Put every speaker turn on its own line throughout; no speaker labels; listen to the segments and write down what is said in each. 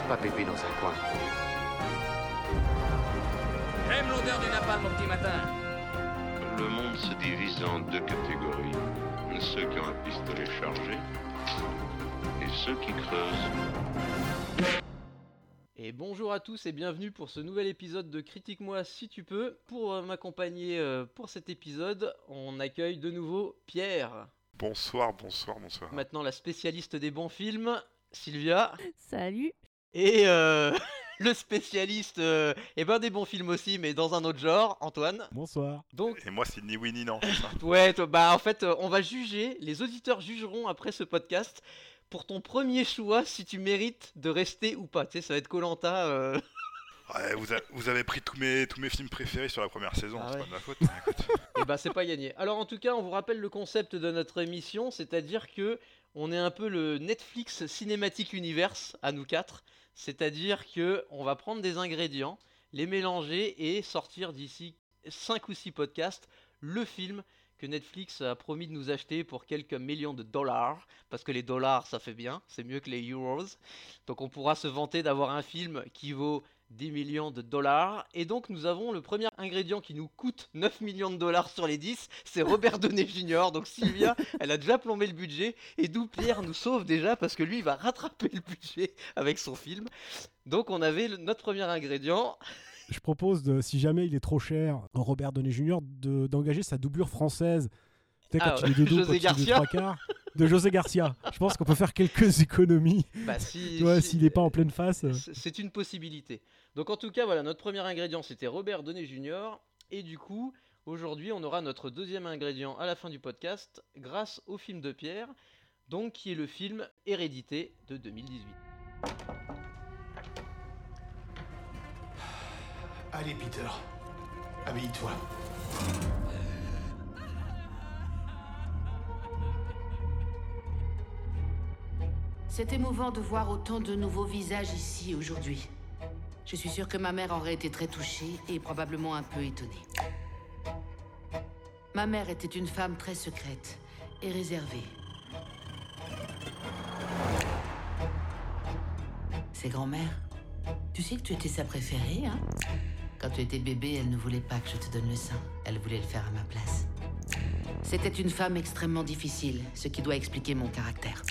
laisse pas Pépé dans un coin.
J'aime l'odeur du napalm au petit matin.
Le monde se divise en deux catégories. Ceux qui ont un pistolet chargé et ceux qui creusent.
Et bonjour à tous et bienvenue pour ce nouvel épisode de Critique-moi si tu peux. Pour euh, m'accompagner euh, pour cet épisode, on accueille de nouveau Pierre.
Bonsoir, bonsoir, bonsoir.
Maintenant la spécialiste des bons films, Sylvia.
Salut.
Et euh, le spécialiste euh, eh ben, des bons films aussi, mais dans un autre genre, Antoine.
Bonsoir.
Donc,
Et moi, c'est ni oui ni non. c'est ça
ouais, toi, bah en fait, euh, on va juger, les auditeurs jugeront après ce podcast pour ton premier choix si tu mérites de rester ou pas. Tu sais, ça va être Colanta.
Ouais, vous, a- vous avez pris tous mes, tous mes films préférés sur la première saison,
Ah
c'est
ouais.
pas de ma faute. mais écoute.
Et bah c'est pas gagné. Alors en tout cas, on vous rappelle le concept de notre émission, c'est-à-dire que on est un peu le Netflix Cinematic Universe à nous quatre, c'est-à-dire que on va prendre des ingrédients, les mélanger et sortir d'ici 5 ou 6 podcasts le film que Netflix a promis de nous acheter pour quelques millions de dollars, parce que les dollars ça fait bien, c'est mieux que les euros. Donc on pourra se vanter d'avoir un film qui vaut 10 millions de dollars. Et donc nous avons le premier ingrédient qui nous coûte 9 millions de dollars sur les 10, c'est Robert Downey Jr. Donc Sylvia, elle a déjà plombé le budget. Et d'où Pierre nous sauve déjà parce que lui, il va rattraper le budget avec son film. Donc on avait le- notre premier ingrédient.
Je propose, de, si jamais il est trop cher, Robert Downey Jr., de- d'engager sa doublure française. Tu sais, quand
Ah,
il est de dos,
José
quand il est de
Garcia.
trois quarts, de José Garcia. Je pense qu'on peut faire quelques économies.
Bah, si,
Tu vois,
si-
s'il n'est pas en pleine face. euh.
C'est c'est une possibilité. Donc en tout cas, voilà, notre premier ingrédient c'était Robert Downey Jr. Et du coup, aujourd'hui, on aura notre deuxième ingrédient à la fin du podcast grâce au film de Pierre, donc qui est le film Hérédité de 2018.
Allez, Peter. Habille-toi.
C'est émouvant de voir autant de nouveaux visages ici aujourd'hui. Je suis sûre que ma mère aurait été très touchée et probablement un peu étonnée. Ma mère était une femme très secrète et réservée. C'est grand-mère. Tu sais que tu étais sa préférée, hein? Quand tu étais bébé, elle ne voulait pas que je te donne le sein. Elle voulait le faire à ma place. C'était une femme extrêmement difficile, ce qui doit expliquer mon caractère.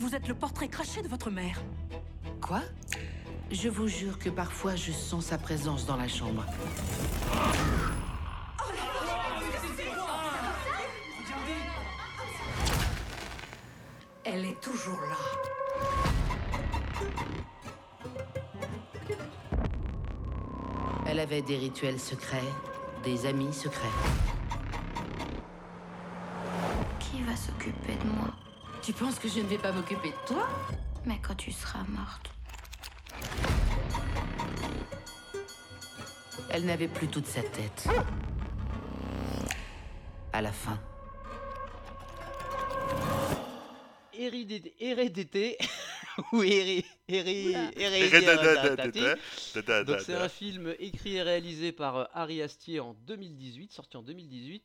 Vous êtes le portrait craché de votre mère.
Quoi? Je vous jure que parfois je sens sa présence dans la chambre.
Elle est toujours là.
Elle avait des rituels secrets, des amis secrets. Tu penses que je ne vais pas m'occuper de toi
Mais quand tu seras morte.
Elle n'avait plus toute sa tête. À la fin.
Hérédité, hérédité ou Donc c'est un film écrit et réalisé par euh, Harry Astier en 2018, sorti en 2018.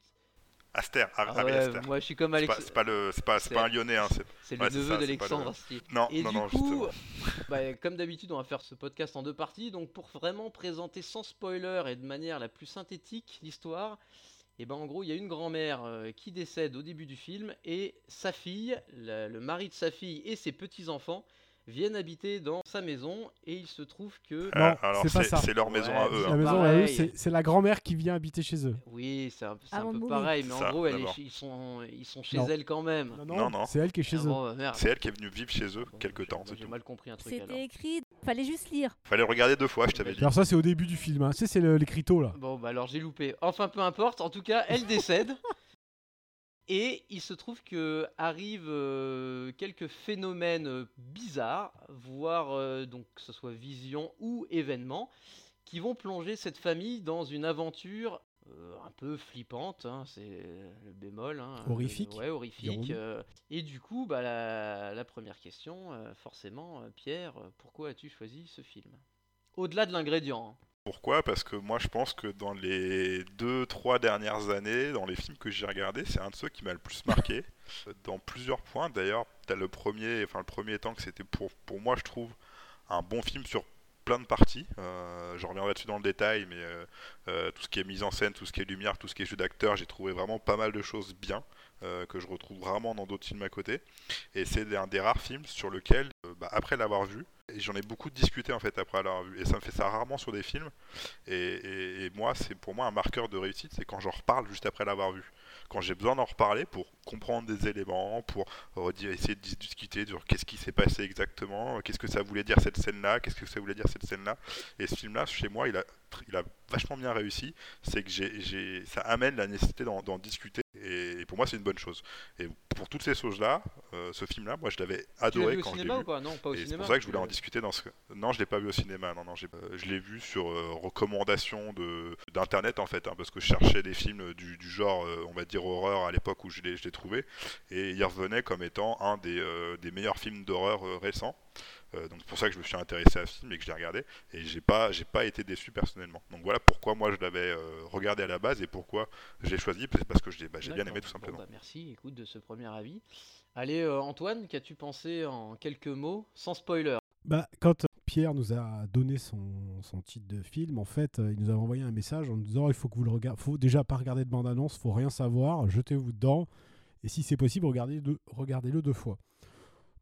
Aster, Har-
Ah
Harry
ouais,
Aster.
moi je suis comme Alex.
c'est pas le, c'est pas, pas un Lyonnais, hein. C'est, ouais,
le neveu d'Alexandre
le-. Non,
Et
non,
du
non,
coup, bah, comme d'habitude, on va faire ce podcast en deux parties. Donc, pour vraiment présenter sans spoiler et de manière la plus synthétique l'histoire, et ben en gros, il y a une grand-mère euh, qui décède au début du film et sa fille, la- le mari de sa fille et ses petits-enfants viennent habiter dans sa maison et il se trouve que.
Euh,
Non,
alors
c'est pas
c'est,
ça.
c'est leur maison
Ouais,
à eux.
c'est
hein.
La maison à eux, c'est c'est la grand-mère qui vient habiter chez eux.
Oui, c'est un, c'est un peu pareil, mais en gros, elle est ils, sont, ils sont chez
Non.
elle quand même.
Non,
Non, non.
C'est elle qui est chez
Ah
eux.
bon, merde.
C'est elle qui est venue vivre chez eux
Bon,
quelque temps.
J'ai mal compris un truc alors.
C'était écrit, fallait juste lire.
Fallait regarder deux fois, je t'avais dit.
Alors ça, c'est au début du film. Hein. Tu sais, c'est l'écriteau, là.
Bon, bah alors j'ai loupé. Enfin, peu importe. En tout cas, elle décède. Et il se trouve que arrivent euh, quelques phénomènes euh, bizarres, voire euh, donc que ce soit vision ou événement, qui vont plonger cette famille dans une aventure euh, un peu flippante. hein, c'est le bémol. hein,
Horrifique,
euh, ouais, horrifique. euh, et du coup, bah, la, la première question, forcément, Pierre, pourquoi as-tu choisi ce film? Au-delà de l'ingrédient. hein.
Pourquoi? Parce que moi je pense que dans les deux, trois dernières années, dans les films que j'ai regardés, c'est un de ceux qui m'a le plus marqué. dans plusieurs points. D'ailleurs, t'as le premier, enfin le premier temps que c'était pour, pour moi, je trouve, un bon film sur plein de parties. Euh, je reviendrai dessus dans le détail, mais euh, euh, tout ce qui est mise en scène, tout ce qui est lumière, tout ce qui est jeu d'acteur, j'ai trouvé vraiment pas mal de choses bien. Que je retrouve rarement dans d'autres films à côté. Et c'est un des rares films sur lequel, bah, après l'avoir vu, j'en ai beaucoup discuté en fait après l'avoir vu, et ça me fait ça rarement sur des films. Et, moi, c'est pour moi un marqueur de réussite, c'est quand j'en reparle juste après l'avoir vu quand j'ai besoin d'en reparler pour comprendre des éléments, pour essayer de discuter sur qu'est-ce qui s'est passé exactement, qu'est-ce que ça voulait dire cette scène-là, qu'est-ce que ça voulait dire cette scène-là. Et ce film-là, chez moi, il a, vachement bien réussi. C'est que ça amène la nécessité d'en, discuter. Et, pour moi, c'est une bonne chose. Et pour toutes ces choses-là, euh, ce film-là, moi, je l'avais adoré quand je l'ai vu.
non, pas au
c'est pour ça que je voulais en discuter dans ce. Non, je l'ai pas vu au cinéma. Non, non, euh, je l'ai vu sur euh, recommandation de d'internet en fait, hein, parce que je cherchais des films du, du genre, on va dire horreur à l'époque où je l'ai, je l'ai trouvé, et il revenait comme étant un des, des meilleurs films d'horreur récents. Euh, donc c'est pour ça que je me suis intéressé à ce film et que je l'ai regardé. Et j'ai pas, j'ai pas été déçu personnellement. Donc voilà pourquoi moi je l'avais euh, regardé à la base et pourquoi je l'ai choisi, parce que j'ai bah, bien aimé tout simplement.
Bah, merci, écoute de ce premier avis. Allez euh, Antoine, qu'as-tu pensé en quelques mots, sans spoiler?
Bah quand Pierre nous a donné son, son, titre de film, en fait, il nous a envoyé un message en nous disant il faut que vous le regardez, faut déjà pas regarder de bande-annonce, faut rien savoir, jetez-vous dedans, et si c'est possible, regardez-le regardez deux fois.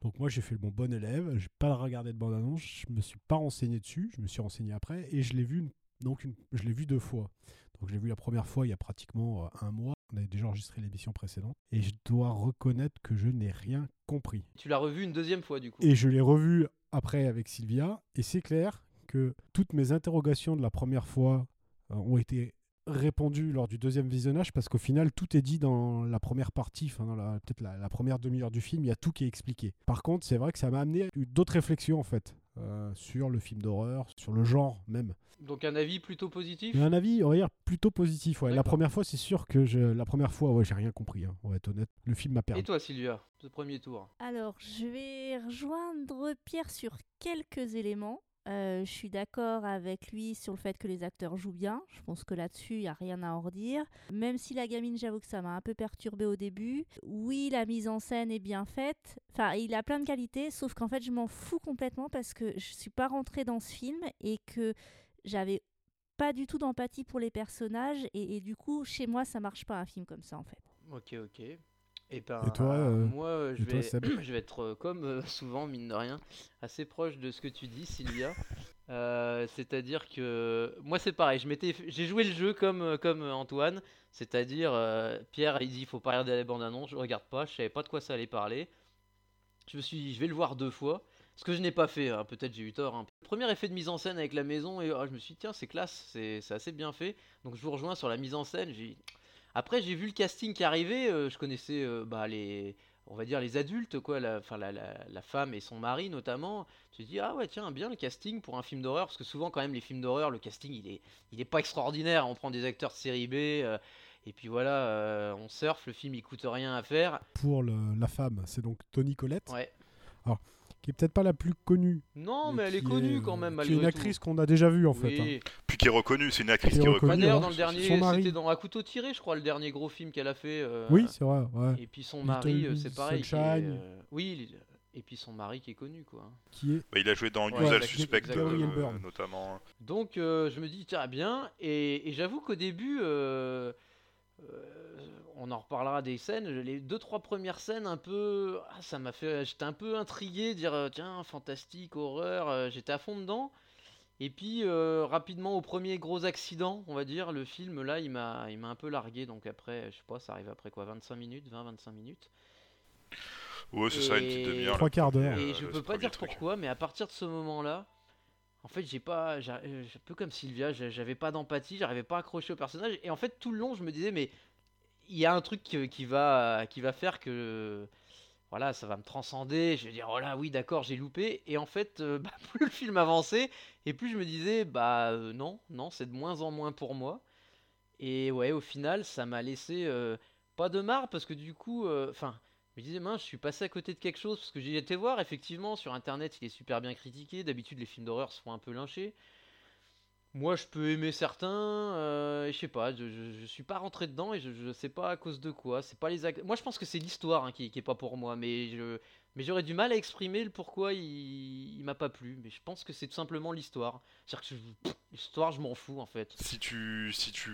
Donc moi j'ai fait le bon bon élève, j'ai pas regardé de bande annonce, je me suis pas renseigné dessus, je me suis renseigné après et je l'ai vu donc je l'ai vu deux fois. Donc je l'ai vu la première fois il y a pratiquement euh, un mois. On avait déjà enregistré l'émission précédente et je dois reconnaître que je n'ai rien compris.
Tu l'as revu une deuxième fois du coup.
Et je l'ai revu après avec Sylvia et c'est clair que toutes mes interrogations de la première fois euh, ont été répondu lors du deuxième visionnage parce qu'au final tout est dit dans la première partie, enfin dans la, peut-être la, première demi-heure du film, il y a tout qui est expliqué. Par contre, c'est vrai que ça m'a amené d'autres réflexions en fait euh, sur le film d'horreur, sur le genre même.
Donc un avis plutôt positif?
Un avis, on va dire, plutôt positif. Ouais. La première fois, c'est sûr que je... la première fois, ouais, j'ai rien compris. Hein, on va être honnête. Le film m'a perdu.
Et toi, Sylvia, ce premier tour?
Alors, je vais rejoindre Pierre sur quelques éléments. Euh, je suis d'accord avec lui sur le fait que les acteurs jouent bien. Je pense que là-dessus, il n'y a rien à en redire. Même si la gamine, j'avoue que ça m'a un peu perturbé au début. Oui, la mise en scène est bien faite. Enfin, il a plein de qualités, sauf qu'en fait, je m'en fous complètement parce que je suis pas rentrée dans ce film et que j'avais pas du tout d'empathie pour les personnages. Et, et, du coup, chez moi, ça marche pas un film comme ça, en fait.
Ok, ok. Et, ben,
et toi, euh,
moi, euh, je, vais, je vais être euh, comme souvent, mine de rien, assez proche de ce que tu dis, Sylvia. c'est-à-dire que moi, c'est pareil. Je m'étais, j'ai joué le jeu comme comme Antoine, c'est-à-dire Pierre, il dit, il faut pas regarder la bande-annonce. Je regarde pas, je savais pas de quoi ça allait parler. Je me suis dit, je vais le voir deux fois. Ce que je n'ai pas fait, hein. peut-être j'ai eu tort. Hein. Premier effet de mise en scène avec la maison, et oh, je me suis dit, tiens, c'est classe, c'est, c'est assez bien fait. Donc je vous rejoins sur la mise en scène. J'ai après, j'ai vu le casting qui arrivait. Euh, je connaissais euh, bah, les, on va dire les adultes, quoi, la, la, la, femme et son mari notamment. Tu te dis ah ouais tiens bien le casting pour un film d'horreur parce que souvent quand même les films d'horreur le casting il est il est pas extraordinaire. On prend des acteurs de série B. Euh, et puis voilà, on surfe, le film il coûte rien à faire.
Pour la femme, c'est donc Tony Collette.
Ouais.
Alors, qui est peut-être pas la plus connue.
Non, mais, elle est connue quand même.
C'est une actrice qu'on a déjà vue en fait. Hein.
Puis qui est reconnue, c'est une actrice qui est reconnue.
D'ailleurs, dans le dernier, c'était dans À couteau tiré, je crois, le dernier gros film qu'elle a fait. Euh,
oui, c'est vrai. Ouais.
Et puis son mari, euh, c'est pareil. Euh, oui, et puis son mari qui est connu quoi.
Qui est
bah, Il a joué dans Usual Suspect notamment.
Donc je me dis tiens bien et, et j'avoue qu'au début on en reparlera des scènes. Les deux trois premières scènes, un peu, ah, ça m'a fait, j'étais un peu intrigué, dire euh, tiens fantastique, horreur, euh, j'étais à fond dedans. Et puis euh, rapidement au premier gros accident, on va dire, le film là, il m'a, il m'a un peu largué. Donc après, je sais pas, ça arrive après quoi, 25 minutes, 20-25 minutes.
Ouais, c'est ça, une petite demi-heure.
Trois quarts d'heure.
Et je peux pas dire pourquoi, mais à partir de ce moment-là, en fait, j'ai pas, un peu comme Sylvia, j'avais pas d'empathie, j'arrivais pas à accrocher au personnage. Et en fait, tout le long, je me disais, mais il y a un truc qui va, qui va faire que voilà, ça va me transcender. Je vais dire, oh là, oui, d'accord, j'ai loupé. Et en fait, euh, bah, plus le film avançait, et plus je me disais, bah euh, non, non, c'est de moins en moins pour moi. Et ouais, au final, ça m'a laissé euh, pas de marre, parce que du coup, enfin, je me disais, mince, je suis passé à côté de quelque chose, parce que j'ai été voir, effectivement, sur Internet, il est super bien critiqué. D'habitude, les films d'horreur se font un peu lyncher. Moi, je peux aimer certains, euh, je sais pas, je, je, suis pas rentré dedans et je, je sais pas à cause de quoi. C'est pas les Moi, je pense que c'est l'histoire hein, qui, qui est pas pour moi, mais je, mais j'aurais du mal à exprimer le pourquoi il, il m'a pas plu. Mais je pense que c'est tout simplement l'histoire. C'est-à-dire que l'histoire, je m'en fous en fait.
Si tu, si tu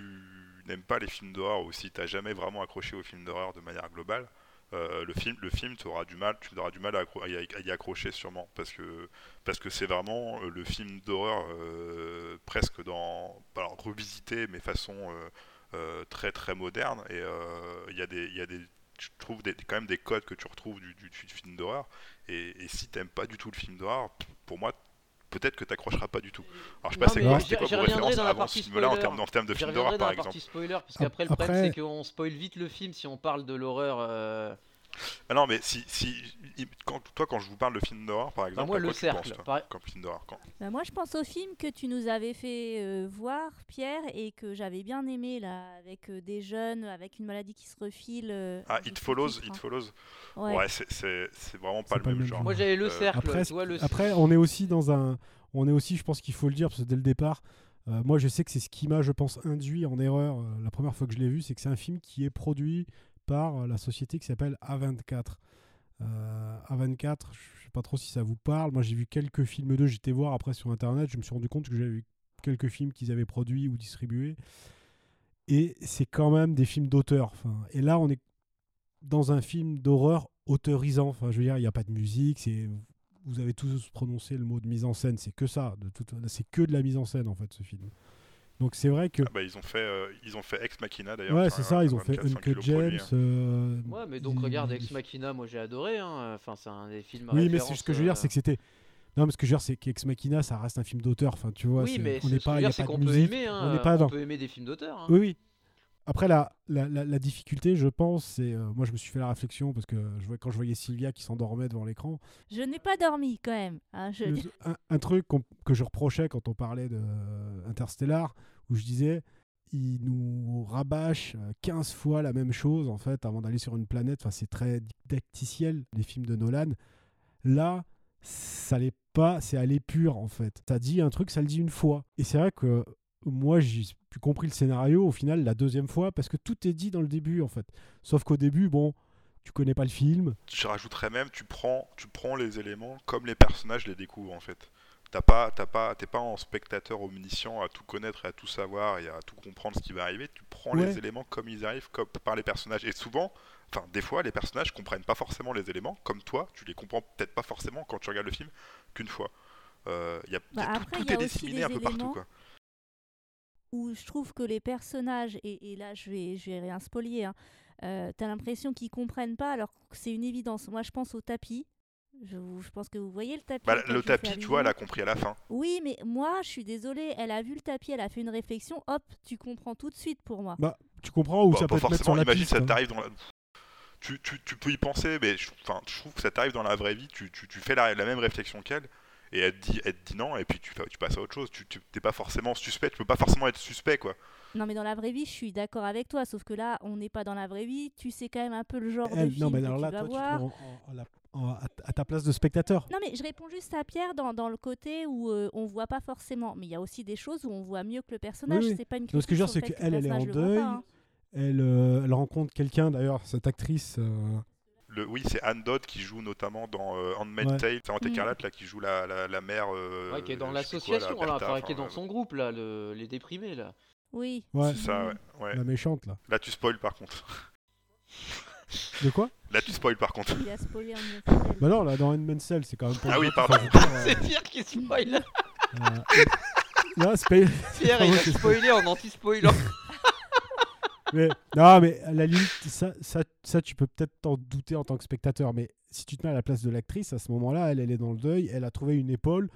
n'aimes pas les films d'horreur ou si t'as jamais vraiment accroché aux films d'horreur de manière globale, euh, le film, le film, tu auras du mal, tu auras du mal à, y, accrocher sûrement parce que parce que c'est vraiment euh, le film d'horreur euh, presque dans, alors revisité mais façon très très moderne. Et il y a des, y des, je trouve des, quand même des codes que tu retrouves du, du- du film d'horreur. Et, et si t'aimes pas du tout le film d'horreur, pour moi peut-être que t'accrocheras pas du tout. Alors je sais pas c'est quoi, c'était quoi vos références avant ce film-là en termes, en termes de film d'horreur par exemple
spoiler, parce qu'après le problème
Après-
c'est qu'on spoil vite le film si on parle de l'horreur.
Ah non, mais si, si quand, toi, quand je vous parle de film d'horreur, par exemple,
moi,
à
Le
quoi tu
Cercle,
penses, toi,
par-
comme film d'horreur quand...
Bah, moi, je pense au film que tu nous avais fait euh, voir, Pierre, et que j'avais bien aimé, là, avec euh, des jeunes, avec une maladie qui se refile. euh,
Ah, It Follows, It
hein.
Follows.
Ouais.
Ouais, c'est- c'est c'est vraiment pas
C'est
le même genre.
Moi j'avais le
Euh,
cercle,
Après,
le.
après, on est aussi dans un. On est aussi, je pense qu'il faut le dire, parce que dès le départ, moi je sais que c'est ce qui m'a, je pense, induit en erreur la première fois que je l'ai vu, c'est que c'est un film qui est produit la société qui s'appelle A24. Euh, A24, je sais pas trop si ça vous parle. Moi j'ai vu quelques films d'eux, j'étais voir après sur internet, je me suis rendu compte que j'avais vu quelques films qu'ils avaient produits ou distribués. Et c'est quand même des films d'auteur. Et là, on est dans un film d'horreur autorisant. Je veux dire, il n'y a pas de musique. Vous avez tous prononcé le mot de mise en scène. C'est que ça. De toute, c'est que de la mise en scène en fait ce film. Donc c'est vrai que
Ah bah, ils ont fait, euh, ils ont fait Ex Machina d'ailleurs.
ouais, c'est
est
ça. Ils ont fait
24, 5
Uncut
kilos produit,
James.
hein.
euh,
Ouais, mais donc
ils-
regarde Ex Machina, moi j'ai adoré. Hein. Enfin, c'est un des films. à
Oui, mais ce que je veux dire,
euh,
c'est que c'était. Non, mais ce que je veux dire, c'est qu'Ex Machina, ça reste un film d'auteur. Enfin, tu vois,
Oui,
c'est-
mais
on
ce
n'est pas, y a
dire,
pas
qu'on peut
musique,
aimer. Hein,
on n'est pas
on
dans.
peut aimer des films d'auteur. hein.
Oui, oui. Après, la, la, la, la difficulté, je pense, c'est. euh, moi, je me suis fait la réflexion parce que je quand je voyais Sylvia qui s'endormait devant l'écran,
Je n'ai pas dormi, quand même. hein, je-
le- un, un truc que je reprochais quand on parlait de euh, Interstellar, où je disais, il nous rabâche euh, 15 fois la même chose, en fait, avant d'aller sur une planète. Enfin, c'est très didacticiel, les films de Nolan. Là, ça l'est pas, c'est à l'épure, en fait. Ça dit un truc, ça le dit une fois. Et c'est vrai que moi, j'ai plus compris le scénario au final la deuxième fois, parce que tout est dit dans le début, en fait. Sauf qu'au début, bon, tu connais pas le film.
Je rajouterais même, tu prends, tu prends les éléments comme les personnages les découvrent en fait. T'as pas, t'as pas, t'es pas en spectateur omniscient à tout connaître et à tout savoir et à tout comprendre ce qui va arriver. Tu prends
Ouais.
les éléments comme ils arrivent, comme par les personnages. Et souvent, enfin des fois, les personnages comprennent pas forcément les éléments. Comme toi, tu les comprends peut-être pas forcément quand tu regardes le film qu'une fois. Euh, y a, y a
Bah,
tout,
après,
tout
y a
est disséminé un peu partout quoi.
Où je trouve que les personnages, et, et là je vais, je vais rien spolier, hein, euh, t'as l'impression qu'ils comprennent pas alors que c'est une évidence. Moi je pense au tapis. Je, pense que vous voyez le tapis.
Bah, le tapis, tu vois, elle a compris à la fin.
Oui, mais moi je suis désolée, elle a vu le tapis, elle a fait une réflexion, hop, tu comprends tout de suite pour moi.
Bah, tu comprends où
Bah,
ça
pas
peut te mettre sur
forcément,
la
imagine
piste.
ça t'arrive dans la... Tu, tu, tu peux y penser, mais je, enfin, je trouve que ça t'arrive dans la vraie vie, tu, tu, tu fais la, la même réflexion qu'elle, et elle te dit, elle te dit non, et puis tu, tu passes à autre chose. Tu tu- t'es pas forcément suspect, tu peux pas forcément être suspect, quoi.
Non, mais dans la vraie vie, je suis d'accord avec toi, sauf que là, on n'est pas dans la vraie vie, tu sais quand même un peu le genre de film
non, mais
que
alors
tu
là,
vas
toi, tu te
voir.
mets en- en- en la- en- à, ta place de spectateur.
Non, mais je réponds juste à Pierre dans, dans le côté où euh, on voit pas forcément. Mais il y a aussi des choses où on voit mieux que le personnage.
Oui, oui.
C'est pas une
Donc, ce que je veux dire, c'est qu'elle,
que le
elle est en deuil.
pas, hein.
Elle, euh, elle rencontre quelqu'un, d'ailleurs, cette actrice. euh,
Le, oui, c'est Anne Dodd qui joue notamment dans euh, Handmaid's
Ouais.
Tale, c'est en
Mm.
écarlate, là, qui joue la, la, la mère. euh,
Ouais, qui est dans l'association, là,
Bertha,
enfin, qui est dans son groupe, là, le- les déprimés, là.
Oui.
Ouais.
C'est ça, ouais. ouais.
la méchante, là.
Là, tu spoil par contre.
De quoi?
Là, tu spoil par contre.
Il a spoilé un.
Bah non, là, dans Handmaid's Cell, c'est quand même pas.
Ah oui, pardon.
euh,
C'est Pierre qui spoil.
euh, Là, c'est pas-
Pierre, il a spoilé en anti-spoilant.
Mais, non, mais à la limite, ça, ça, ça tu peux peut-être t'en douter en tant que spectateur. Mais si tu te mets à la place de l'actrice, à ce moment-là, elle, elle est dans le deuil, elle a trouvé une épaule.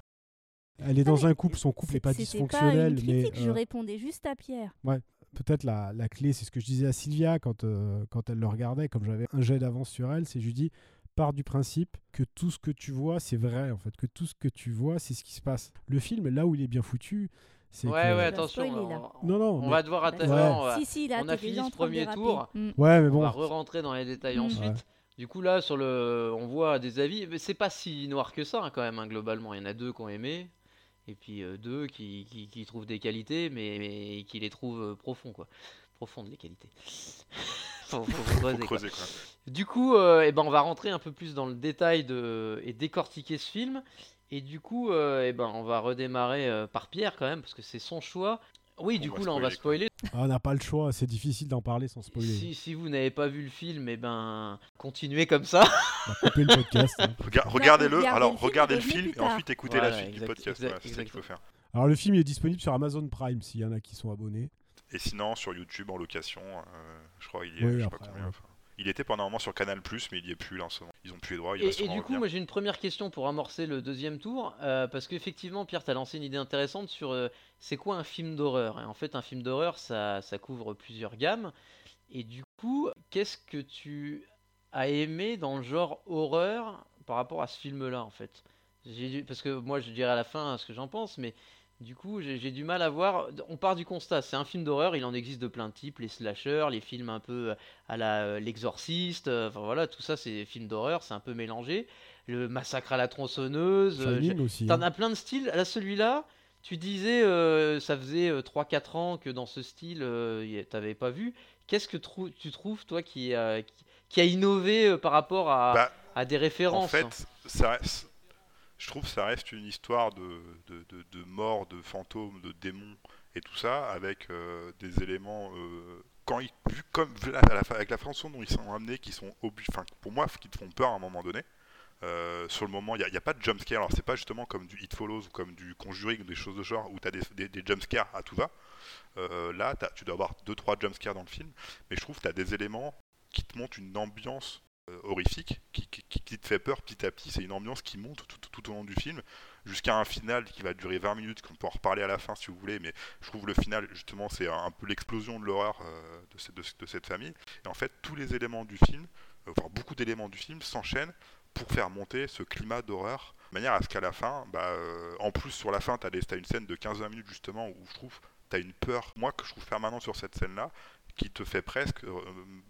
Elle est dans un couple, son couple n'est pas dysfonctionnel,
Pas une
mais
critique, je
euh,
répondais juste à Pierre.
peut-être la, la clé, c'est ce que je disais à Sylvia quand, euh, quand elle le regardait, comme j'avais un jet d'avance sur elle, c'est je lui dis pars du principe que tout ce que tu vois, c'est vrai, en fait, que tout ce que tu vois, c'est ce qui se passe. Le film, là où il est bien foutu,
Ouais,
que...
ouais, attention.
spoiler, là.
on-
Non, non,
On
mais-
va devoir attaquer.
Ouais.
on va-
Si, si, là,
on a fini ce premier tour.
Mm.
Ouais, mais
On
bon,
va re-rentrer dans les détails
Mm.
ensuite.
Ouais.
Du coup, là, sur le, on voit des avis, mais c'est pas si noir que ça hein, quand même. hein, globalement, il y en a deux qui ont aimé, Et puis euh, deux, qui, qui, qui trouvent des qualités, mais, mais qui les trouvent euh, profonds, quoi. Profondes, les qualités. Faut- faut- faut creuser,
Faut
quoi.
creuser, quoi.
Du coup, euh, eh ben, on va rentrer un peu plus dans le détail de... et décortiquer ce film. Et du coup, euh, eh ben, on va redémarrer euh, par Pierre quand même, parce que c'est son choix. Oui,
On
du coup, là, on va
spoiler.
Ah, on n'a pas le choix, c'est difficile d'en parler sans spoiler.
Si, si vous n'avez pas vu le film, eh ben, continuez comme ça.
On va couper le podcast. hein.
Rega- Regardez-le,
regardez
alors
le film,
regardez le film et ensuite écoutez
Voilà,
la suite du podcast. Voilà, c'est ça qu'il faut faire.
Alors le film il est disponible sur Amazon Prime s'il y en a qui sont abonnés.
Et sinon, sur YouTube en location, euh, je crois qu'il y est,
Oui,
je sais pas
après,
combien.
ouais.
enfin, il était pendant un moment sur Canal mais il y est plus là en ce moment. Ils ont plus les droits, il
Et, et du coup, moi j'ai une première question pour amorcer le deuxième tour, euh, parce qu'effectivement, Pierre, tu as lancé une idée intéressante sur euh, c'est quoi un film d'horreur? Et en fait, un film d'horreur, ça, ça couvre plusieurs gammes. Et du coup, qu'est-ce que tu as aimé dans le genre horreur par rapport à ce film-là, en fait? Parce que moi, je dirai à la fin ce que j'en pense, mais du coup, j'ai du mal à voir. On part du constat, c'est un film d'horreur, il en existe de plein de types, les slashers, les films un peu à la euh, l'exorciste, euh, enfin voilà, tout ça c'est des films d'horreur, c'est un peu mélangé. Le massacre à la tronçonneuse, euh. T'en
hein.
as plein de styles. Là, celui-là, tu disais, euh, ça faisait euh, 3-4 ans que dans ce style, euh, t'avais pas vu. Qu'est-ce que trou- tu trouves, toi, qui, a- qui, qui a innové euh, par rapport à,
Bah,
à des
En
références
fait, ça reste- je trouve que ça reste une histoire de, de, de, mort, de fantômes, de démons et tout ça, avec euh, des éléments, euh, quand ils, vu comme la- avec la façon dont ils sont amenés, qui sont enfin, pour moi, qui te font peur à un moment donné. Euh, sur le moment, il n'y a, pas de jumpscare. Alors, c'est pas justement comme du It Follows ou comme du Conjuring ou des choses de genre où tu as des, des, des jumpscares à tout va. Là, tu dois avoir 2-3 jumpscares dans le film, mais je trouve que tu as des éléments qui te montrent une ambiance horrifique qui, te fait peur petit à petit. C'est une ambiance qui monte tout, au long du film jusqu'à un final qui va durer 20 minutes, qu'on peut en reparler à la fin si vous voulez, mais je trouve le final, justement, c'est un, peu l'explosion de l'horreur euh, de cette famille. Et en fait, tous les éléments du film, euh, enfin beaucoup d'éléments du film s'enchaînent pour faire monter ce climat d'horreur, de manière à ce qu'à la fin, bah, euh, en plus sur la fin, tu as, une scène de 15-20 minutes justement où je trouve as une peur, moi que je trouve permanente sur cette scène-là, qui te fait presque euh,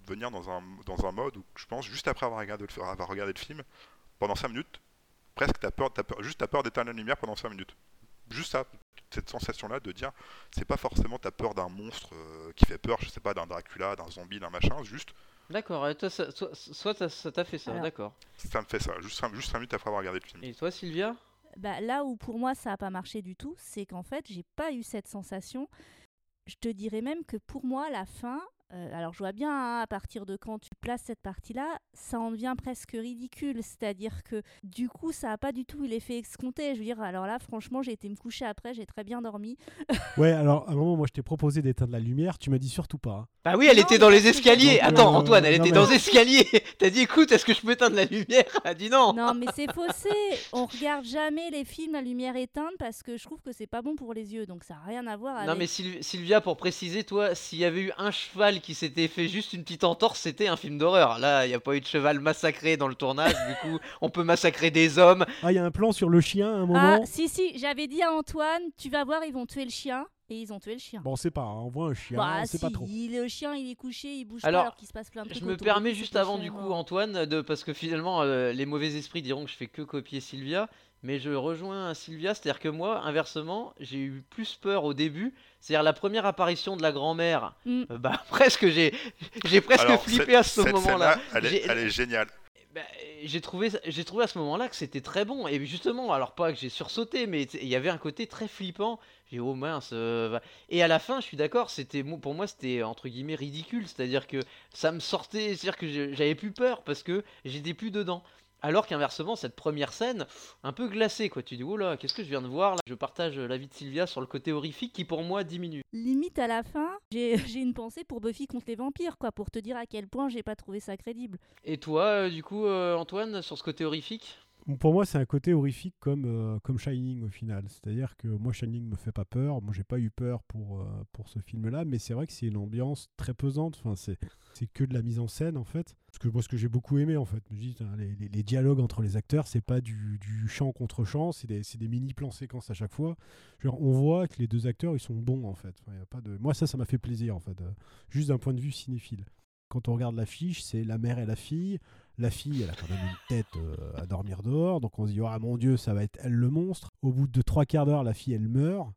venir dans un, dans un mode où je pense, juste après avoir regardé le, avoir regardé le film, pendant 5 minutes, presque t'as peur, t'as peur, juste t'as peur d'éteindre la lumière pendant 5 minutes. Juste ça, cette sensation-là de dire, c'est pas forcément t'as peur d'un monstre euh, qui fait peur, je sais pas, d'un Dracula, d'un zombie, d'un machin, juste
D'accord, et toi, ça- soit, soit ça t'a fait ça, d'accord.
ça me fait ça, juste 5, juste cinq minutes après avoir regardé le film.
Et toi, Sylvia?
Bah, là où pour moi ça n'a pas marché du tout, c'est qu'en fait j'ai pas eu cette sensation. Je te dirais même que pour moi la fin, euh, alors je vois bien hein, à partir de quand tu places cette partie-là, ça en devient presque ridicule. C'est-à-dire que du coup ça n'a pas du tout eu l'effet escompté. Je veux dire, alors là franchement j'ai été me coucher après, j'ai très bien dormi.
Ouais, alors à un moment, moi je t'ai proposé d'éteindre la lumière, tu m'as dit surtout pas. hein.
Bah oui, elle
Non,
était dans les escaliers. Attends, Antoine, elle
non,
était
mais-
dans les escaliers. T'as dit, écoute, est-ce que je peux éteindre la lumière? Elle a dit non.
Non mais c'est faussé. On regarde jamais les films à lumière éteinte parce que je trouve que c'est pas bon pour les yeux. Donc ça n'a rien à voir avec.
Non mais Syl- Sylvia, pour préciser, toi, s'il y avait eu un cheval qui s'était fait juste une petite entorse, c'était un film d'horreur. Là, il n'y a pas eu de cheval massacré dans le tournage, du coup, on peut massacrer des hommes.
Ah, il y a un plan sur le chien à un
Ah
moment.
si si, j'avais dit à Antoine, tu vas voir, ils vont tuer le chien et ils ont tué le chien.
Bon, on sait pas, hein, on voit un chien,
Bah,
on sait
si,
pas trop.
il- le chien il est couché, il bouge
Alors,
pas alors qu'il se passe plein de trucs.
Je me permets juste avant du
chien
coup. Antoine, de, parce que finalement euh, les mauvais esprits diront que je fais que copier Sylvia, mais je rejoins Sylvia, c'est-à-dire que moi, inversement, j'ai eu plus peur au début, c'est-à-dire la première apparition de la grand-mère,
Mm.
euh, bah presque j'ai j'ai presque
Alors,
flippé
cette-
à ce moment-là.
elle, est- elle est géniale.
Bah, j'ai trouvé, j'ai trouvé à ce moment-là que c'était très bon. Et justement, alors pas que j'ai sursauté, mais il y avait un côté très flippant. J'ai dit, oh mince. euh, va- Et à la fin, je suis d'accord, c'était pour moi c'était entre guillemets ridicule. C'est-à-dire que ça me sortait, c'est-à-dire que j'avais plus peur parce que j'étais plus dedans. Alors qu'inversement, cette première scène, un peu glacée, quoi. Tu dis, oh là, qu'est-ce que je viens de voir là? Je partage l'avis de Sylvia sur le côté horrifique qui, pour moi, diminue.
Limite à la fin, j'ai une pensée pour Buffy contre les vampires, quoi, pour te dire à quel point j'ai pas trouvé ça crédible.
Et toi, euh, du coup, euh, Antoine, sur ce côté horrifique?
Pour moi, c'est un côté horrifique comme, euh, comme Shining au final. C'est-à-dire que moi, Shining me fait pas peur. Moi, j'ai pas eu peur pour, euh, pour ce film-là, mais c'est vrai que c'est une ambiance très pesante. Enfin, c'est, que de la mise en scène en fait. Parce que moi, ce que j'ai beaucoup aimé en fait, les, dialogues entre les acteurs, c'est pas du, du chant contre chant, c'est des, des mini plans séquences à chaque fois. Genre, on voit que les deux acteurs, ils sont bons en fait. Enfin, y a pas de... Moi, ça, ça m'a fait plaisir en fait, euh, juste d'un point de vue cinéphile. Quand on regarde l'affiche, c'est la mère et la fille. La fille, elle a quand même une tête euh, à dormir dehors, donc on se dit ah mon dieu, ça va être elle le monstre. Au bout de trois quarts d'heure, la fille elle meurt,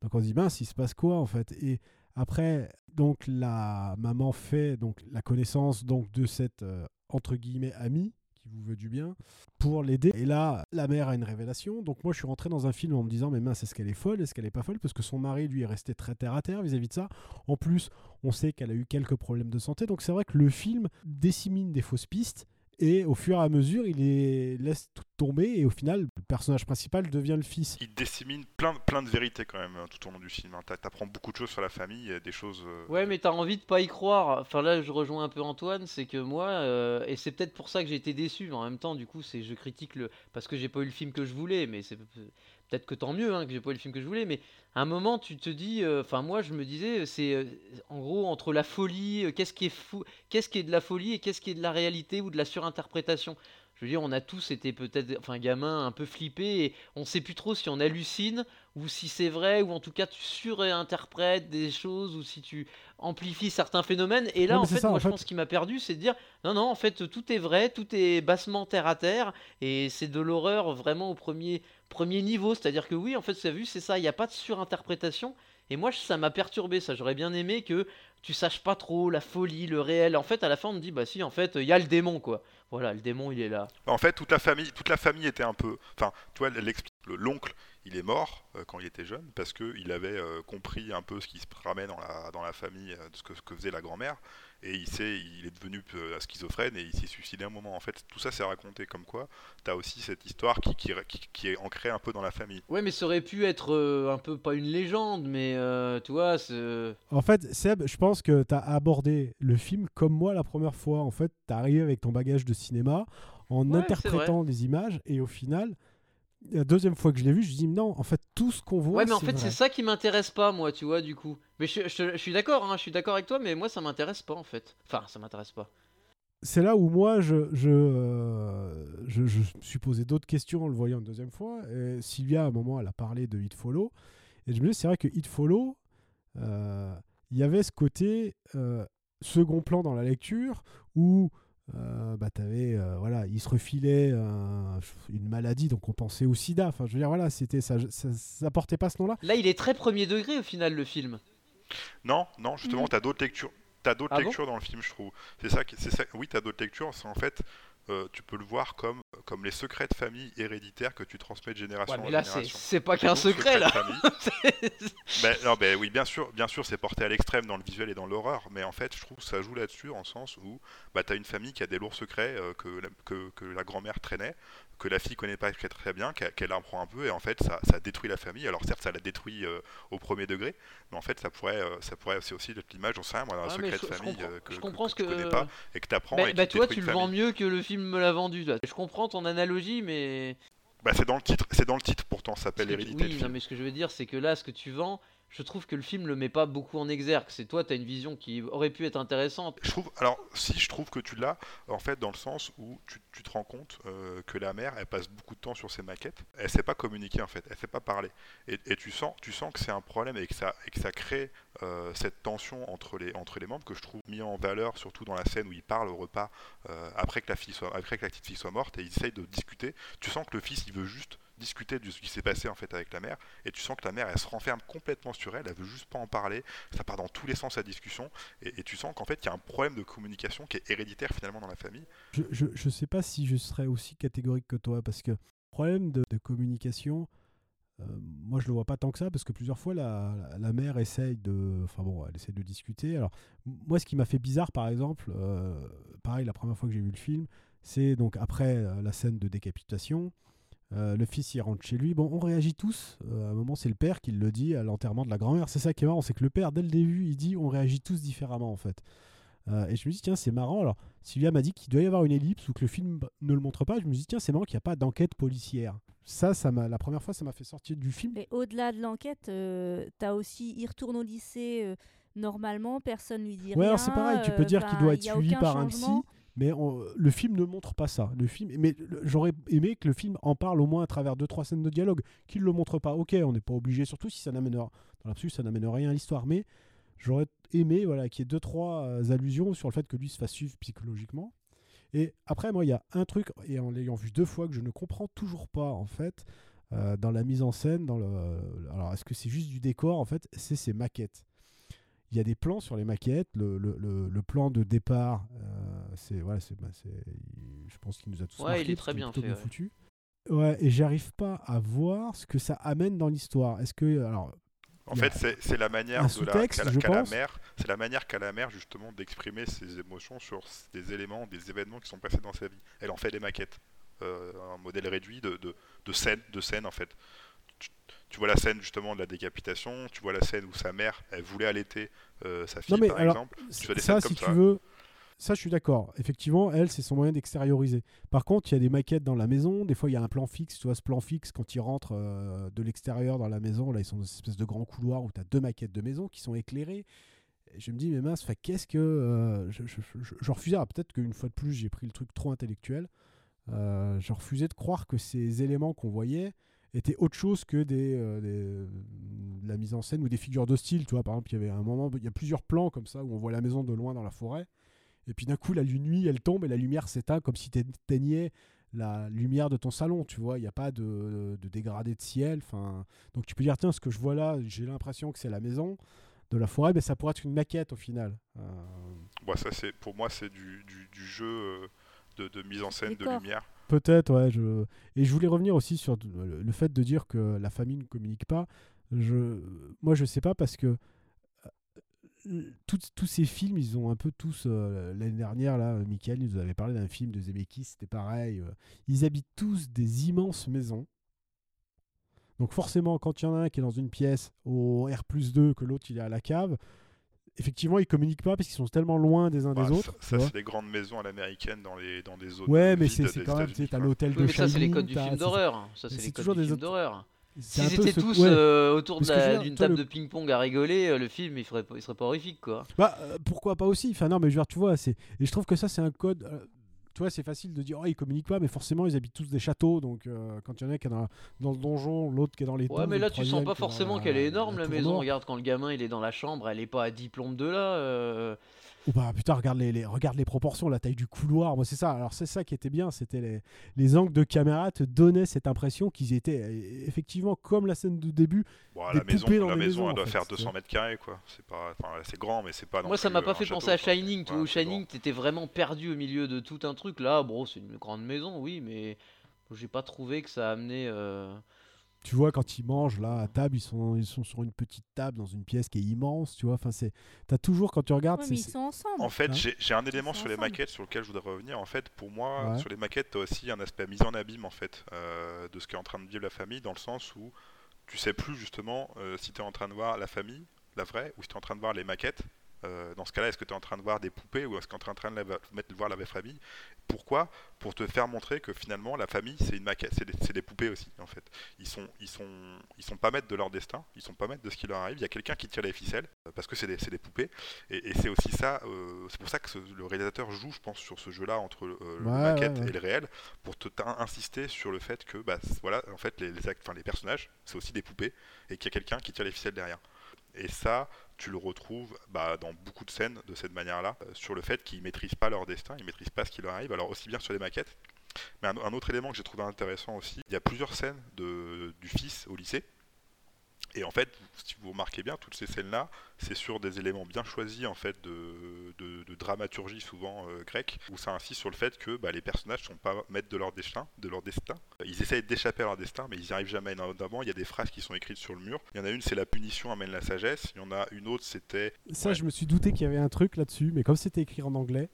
donc on se dit ben il se passe quoi en fait? Et après, donc la maman fait donc la connaissance donc de cette euh, entre guillemets amie qui vous veut du bien pour l'aider. Et là, la mère a une révélation. Donc moi, je suis rentré dans un film en me disant, mais mince, est-ce qu'elle est folle? Est-ce qu'elle est pas folle? Parce que son mari, lui, est resté très terre à terre vis-à-vis de ça. En plus, on sait qu'elle a eu quelques problèmes de santé. Donc c'est vrai que le film dissémine des fausses pistes. Et au fur et à mesure, il les laisse tout tomber et au final, le personnage principal devient le fils.
Il dissémine plein, plein de vérités quand même hein, tout au long du film. hein. T'a- T'apprends beaucoup de choses sur la famille, et des choses. euh,
Ouais, mais t'as envie de pas y croire. Enfin là, je rejoins un peu Antoine, c'est que moi, euh, et c'est peut-être pour ça que j'ai été déçu. mais En même temps, du coup, c'est je critique le parce que j'ai pas eu le film que je voulais, mais c'est peut-être que tant mieux hein, que j'ai pas eu le film que je voulais. Mais à un moment, tu te dis, euh, enfin moi, je me disais, c'est euh, en gros entre la folie, euh, qu'est-ce qui est fou, qu'est-ce qui est de la folie et qu'est-ce qui est de la réalité ou de la surinterprétation? Je veux dire, on a tous été peut-être, enfin, gamins un peu flippés et on sait plus trop si on hallucine ou si c'est vrai ou en tout cas tu surinterprètes des choses ou si tu amplifies certains phénomènes. Et là, en fait,
ça,
moi,
en
je
fait.
pense qu'il m'a perdu, c'est de dire non, non, en fait, tout est vrai, tout est bassement terre à terre et c'est de l'horreur vraiment au premier, premier niveau. C'est-à-dire que oui, en fait, c'est vu, c'est ça, il n'y a pas de surinterprétation. Et moi, ça m'a perturbé, ça. J'aurais bien aimé que tu saches pas trop la folie, le réel. En fait, à la fin, on me dit, bah si, en fait, il y a le démon, quoi. Voilà, le démon, il est là.
En fait, toute la famille, toute la famille était un peu. Enfin, tu vois, L'oncle, il est mort euh, quand il était jeune parce que il avait euh, compris un peu ce qui se ramait dans la dans la famille, euh, de ce que, ce que faisait la grand-mère, et il s'est, il est devenu euh, schizophrène et il s'est suicidé un moment. En fait, tout ça c'est raconté comme quoi. T'as aussi cette histoire qui, qui, qui- qui est ancrée un peu dans la famille.
Ouais, mais ça aurait pu être euh, un peu, pas une légende, mais euh, tu vois, c'est.
En fait, Seb, je pense que tu as abordé le film comme moi la première fois. En fait, tu arrivé avec ton bagage de cinéma en
Ouais,
interprétant les images et au final, la deuxième fois que je l'ai vu, je dis non, en fait, tout ce qu'on voit.
Ouais, mais en fait, c'est ça qui m'intéresse pas, moi, tu vois, du coup. Mais je, je- je suis d'accord, hein, je suis d'accord avec toi, mais moi, ça m'intéresse pas, en fait. Enfin, ça m'intéresse pas.
c'est là où moi, je, je, euh, je, je me suis posé d'autres questions en le voyant une deuxième fois. Et Sylvia, à un moment, elle a parlé de Hit Follow. Et je me dis, c'est vrai que Hit Follow, euh, il y avait ce côté euh, second plan dans la lecture où euh, bah, t'avais, euh, voilà, il se refilait un- une maladie, donc on pensait au sida. Enfin, je veux dire, voilà, c'était, ça, ça, ça portait pas ce nom-là.
Là, il est très premier degré, au final, le film.
Non, non, justement,
Mm.
t'as d'autres lectures. T'as d'autres
Ah bon
lectures dans le film, je trouve. C'est ça, c'est ça. Oui, t'as d'autres lectures. C'est en fait, euh, tu peux le voir comme comme les secrets de famille héréditaires que tu transmets de génération
Ouais, mais
en
là, c'est
génération.
c'est pas qu'un secret, là.
Ben, non, ben oui, bien sûr, bien sûr, c'est porté à l'extrême dans le visuel et dans l'horreur, mais en fait, je trouve que ça joue là-dessus en sens où bah, t'as une famille qui a des lourds secrets euh, que, la, que, que la grand-mère traînait, que la fille connaît pas très, très bien, qu'elle apprend un peu, et en fait, ça, ça détruit la famille. Alors certes, ça la détruit euh, au premier degré, mais en fait, ça pourrait, euh, ça pourrait c'est aussi l'image, j'en sais rien, moi, d'un
Ah,
secret de
je-
famille
comprends-
euh, que,
je
que-
comprends
que
ce
tu
que-
connais pas et que t'apprends
Bah,
et
bah, toi, tu le vends mieux que le film me l'a vendu. Je comprends ton analogie, mais.
Bah, c'est dans le titre, c'est dans le titre pourtant, ça s'appelle
que
Hérédité.
Oui, non, mais ce que je veux dire, c'est que là, ce que tu vends, je trouve que le film le met pas beaucoup en exergue. C'est toi, t'as une vision qui aurait pu être intéressante.
Je trouve, alors si je trouve que tu l'as, en fait, dans le sens où tu, tu te rends compte euh, que la mère, elle passe beaucoup de temps sur ses maquettes, elle sait pas communiquer en fait, elle sait pas parler, et, tu sens, tu sens que c'est un problème et que ça, et que ça crée euh, cette tension entre les, entre les membres que je trouve mis en valeur, surtout dans la scène où ils parlent au repas euh, après que la fille soit, après que la petite fille soit morte et ils essayent de discuter. Tu sens que le fils, il veut juste discuter de ce qui s'est passé en fait avec la mère et tu sens que la mère elle se renferme complètement sur elle elle veut juste pas en parler ça part dans tous les sens la discussion et, tu sens qu'en fait il y a un problème de communication qui est héréditaire finalement dans la famille
Je, je, sais pas si je serais aussi catégorique que toi, parce que problème de, communication, euh, moi je le vois pas tant que ça, parce que plusieurs fois la, la- mère essaye de. Enfin bon, elle essaie de discuter. Alors, moi ce qui m'a fait bizarre par exemple, euh, pareil, la première fois que j'ai vu le film, c'est donc après euh, la scène de décapitation. Euh, le fils il rentre chez lui. Bon, on réagit tous. Euh, à un moment, c'est le père qui le dit à l'enterrement de la grand-mère. C'est ça qui est marrant, c'est que le père, dès le début, il dit on réagit tous différemment en fait. Euh, et je me dis, tiens, c'est marrant. Alors, Sylvia m'a dit qu'il doit y avoir une ellipse ou que le film ne le montre pas. Je me dis, tiens, c'est marrant qu'il n'y a pas d'enquête policière. Ça, ça m'a, la première fois, ça m'a fait sortir du film.
Mais au-delà de l'enquête, t'as aussi, il retourne au lycée normalement, personne lui dit
Ouais,
rien.
alors c'est pareil, tu peux
euh,
dire qu'il doit être suivi par un psy. Mais le film ne montre pas ça. Le film, mais j'aurais aimé que le film en parle au moins à travers deux trois scènes de dialogue, qu'il le montre pas. Ok, on n'est pas obligé, surtout si ça n'amène dans l'absolu, ça n'amène rien à l'histoire, mais j'aurais aimé voilà qu'il y ait deux trois euh, allusions sur le fait que lui se fasse suivre psychologiquement. Et après, moi, il y a un truc, et en l'ayant vu deux fois, que je ne comprends toujours pas, en fait, euh, dans la mise en scène. Dans le... Alors, est-ce que c'est juste du décor, en fait? C'est ces maquettes. Il y a des plans sur les maquettes. Le, le- le- le plan de départ, euh, c'est, voilà, c'est, bah, je pense qu'il nous a tous
Ouais,
marqués
il est très bien fait, ouais.
foutu. Ouais, et j'arrive pas à voir ce que ça amène dans l'histoire. Est-ce que, alors,
En fait, c'est c'est la manière de la, qu'a la, mère, c'est la manière qu'a la mère justement d'exprimer ses émotions sur des éléments, des événements qui sont passés dans sa vie. Elle en fait des maquettes, euh, un modèle réduit de, de, de scènes, de scènes en fait. Tu, vois la scène justement de la décapitation, tu vois la scène où sa mère, elle voulait allaiter euh, sa fille
Non, mais
par
alors,
exemple. Tu as des
ça,
scènes
si tu veux, ça, je suis d'accord. Effectivement, elle, c'est son moyen d'extérioriser. Par contre, il y a des maquettes dans la maison. Des fois, il y a un plan fixe. Tu vois, ce plan fixe, quand ils rentrent euh, de l'extérieur dans la maison, là, ils sont dans cette espèce de grand couloir où tu as deux maquettes de maison qui sont éclairées. Et je me dis, mais mince, fait, qu'est-ce que. euh, je, je, je- je refusais. Peut-être qu'une fois de plus, j'ai pris le truc trop intellectuel. Euh, je refusais de croire que ces éléments qu'on voyait étaient autre chose que des, euh, des- de la mise en scène ou des figures de style. Tu vois, par exemple, il y avait un moment, il y a plusieurs plans comme ça où on voit la maison de loin dans la forêt. Et puis d'un coup, la nuit, elle tombe et la lumière s'éteint comme si tu éteignais la lumière de ton salon. Tu vois, il n'y a pas de, de dégradé de ciel. Enfin, donc tu peux dire, tiens, ce que je vois là, j'ai l'impression que c'est la maison de la forêt, mais ça pourrait être une maquette au final. Euh,
Bon, ça, c'est pour moi, c'est du, du, du jeu euh, de, de mise en scène, de lumière.
Peut-être, ouais. Et je voulais revenir aussi sur le fait de dire que la famille ne communique pas. Moi, je sais pas parce que euh, tous ces films, ils ont un peu tous. euh, L'année dernière, là, Michael nous avait parlé d'un film de Zemeckis, c'était pareil. euh, ils habitent tous des immenses maisons. Donc, forcément, quand il y en a un qui est dans une pièce au R plus 2, que l'autre il est à la cave, effectivement, ils communiquent pas parce qu'ils sont tellement loin des uns
Bah,
des
ça-
autres.
ça, c'est des grandes maisons à l'américaine dans, les, dans des zones
Ouais, mais c'est quand même, tu sais, l'hôtel
Oui,
de
mais ça, c'est les
Shining,
codes du film d'horreur. Ça,
c'est
c'est les
toujours
codes du film d'horreur.
c'est
Si
un peu
c'était
ce-
tous
ouais.
euh, autour d'une table
le-
de ping-pong à rigoler, euh, le film il, ferait, pas- il serait pas horrifique quoi.
Bah, euh, pourquoi pas aussi? Enfin, non, mais je veux dire, tu vois, c'est... Et je trouve que ça, c'est un code... tu vois, c'est facile de dire, oh, ils communiquent pas, mais forcément, ils habitent tous des châteaux, donc euh, quand il y en a qui est dans, dans le donjon, l'autre qui est dans les
Ouais, mais là tu sens pas forcément qu'elle est énorme la maison. Regarde quand le gamin il est dans la chambre, elle est pas à 10 plombes de là. euh,
Ou bah, putain, regarde les, les- regarde les proportions, la taille du couloir, moi, c'est ça. Alors, c'est ça qui était bien, c'était les, les angles de caméra te donnaient cette impression qu'ils étaient, euh, effectivement, comme la scène de début,
Bon,
des
la maison,
poupées dans
la maison,
maisons,
elle doit
fait,
faire
tu vois.
200 mètres carrés, quoi. C'est pas, enfin, c'est grand, mais c'est pas. non
Moi ça m'a pas fait
château,
penser à. Shining.
Ouais, c'est
Shining t'étais vraiment perdu au milieu de tout un truc. Là, bon, c'est une grande maison, oui, mais j'ai pas trouvé que ça a amené. euh,
tu vois, quand ils mangent, là, à table, ils sont, ils sont sur une petite table dans une pièce qui est immense, tu vois. Enfin, c'est... T'as toujours, quand tu regardes...
Ouais, mais ils sont ensemble.
En fait,
Hein
j'ai un élément sur les maquettes sur lequel je voudrais revenir. En fait, pour moi,
Ouais.
sur les maquettes, t'as aussi un aspect mise en abîme, en fait, euh, de ce qu'est en train de vivre la famille, dans le sens où tu sais plus justement euh, si tu es en train de voir la famille, la vraie, ou si tu es en train de voir les maquettes. Euh, dans ce cas-là, est-ce que tu es en train de voir des poupées ou est-ce que tu es en train de la- mettre, de voir la vraie famille Pourquoi? Pour te faire montrer que finalement la famille c'est une maquette, c'est des, poupées aussi en fait. Ils sont, ils sont, ils sont pas maîtres de leur destin, ils sont pas maîtres de ce qui leur arrive. Il y a quelqu'un qui tire les ficelles euh, parce que c'est des, des poupées et, et c'est aussi ça. euh, c'est pour ça que ce- le réalisateur joue, je pense, sur ce jeu-là entre euh, le
Ouais,
maquette
ouais, ouais.
et le réel pour te insister sur le fait que bah voilà en fait les, les, les personnages c'est aussi des poupées et qu'il y a quelqu'un qui tire les ficelles derrière. Et ça, tu le retrouves bah, dans beaucoup de scènes de cette manière-là, euh, sur le fait qu'ils maîtrisent pas leur destin, ils maîtrisent pas ce qui leur arrive. Alors aussi bien sur les maquettes, mais un, autre élément que j'ai trouvé intéressant aussi, il y a plusieurs scènes du fils au lycée. Et en fait, si vous remarquez bien, toutes ces scènes-là, c'est sur des éléments bien choisis en fait de, de- de dramaturgie souvent euh, grecque, où ça insiste sur le fait que bah, les personnages sont pas maîtres de leur destin, de leur destin. Ils essayent d'échapper à leur destin, mais ils n'y arrivent jamais. Notamment, il y a des phrases qui sont écrites sur le mur. Il y en a une, c'est la punition amène la sagesse. Il y en a une autre, c'était
Ça,
Ouais.
je me suis douté qu'il y avait un truc là-dessus, mais comme c'était écrit en anglais,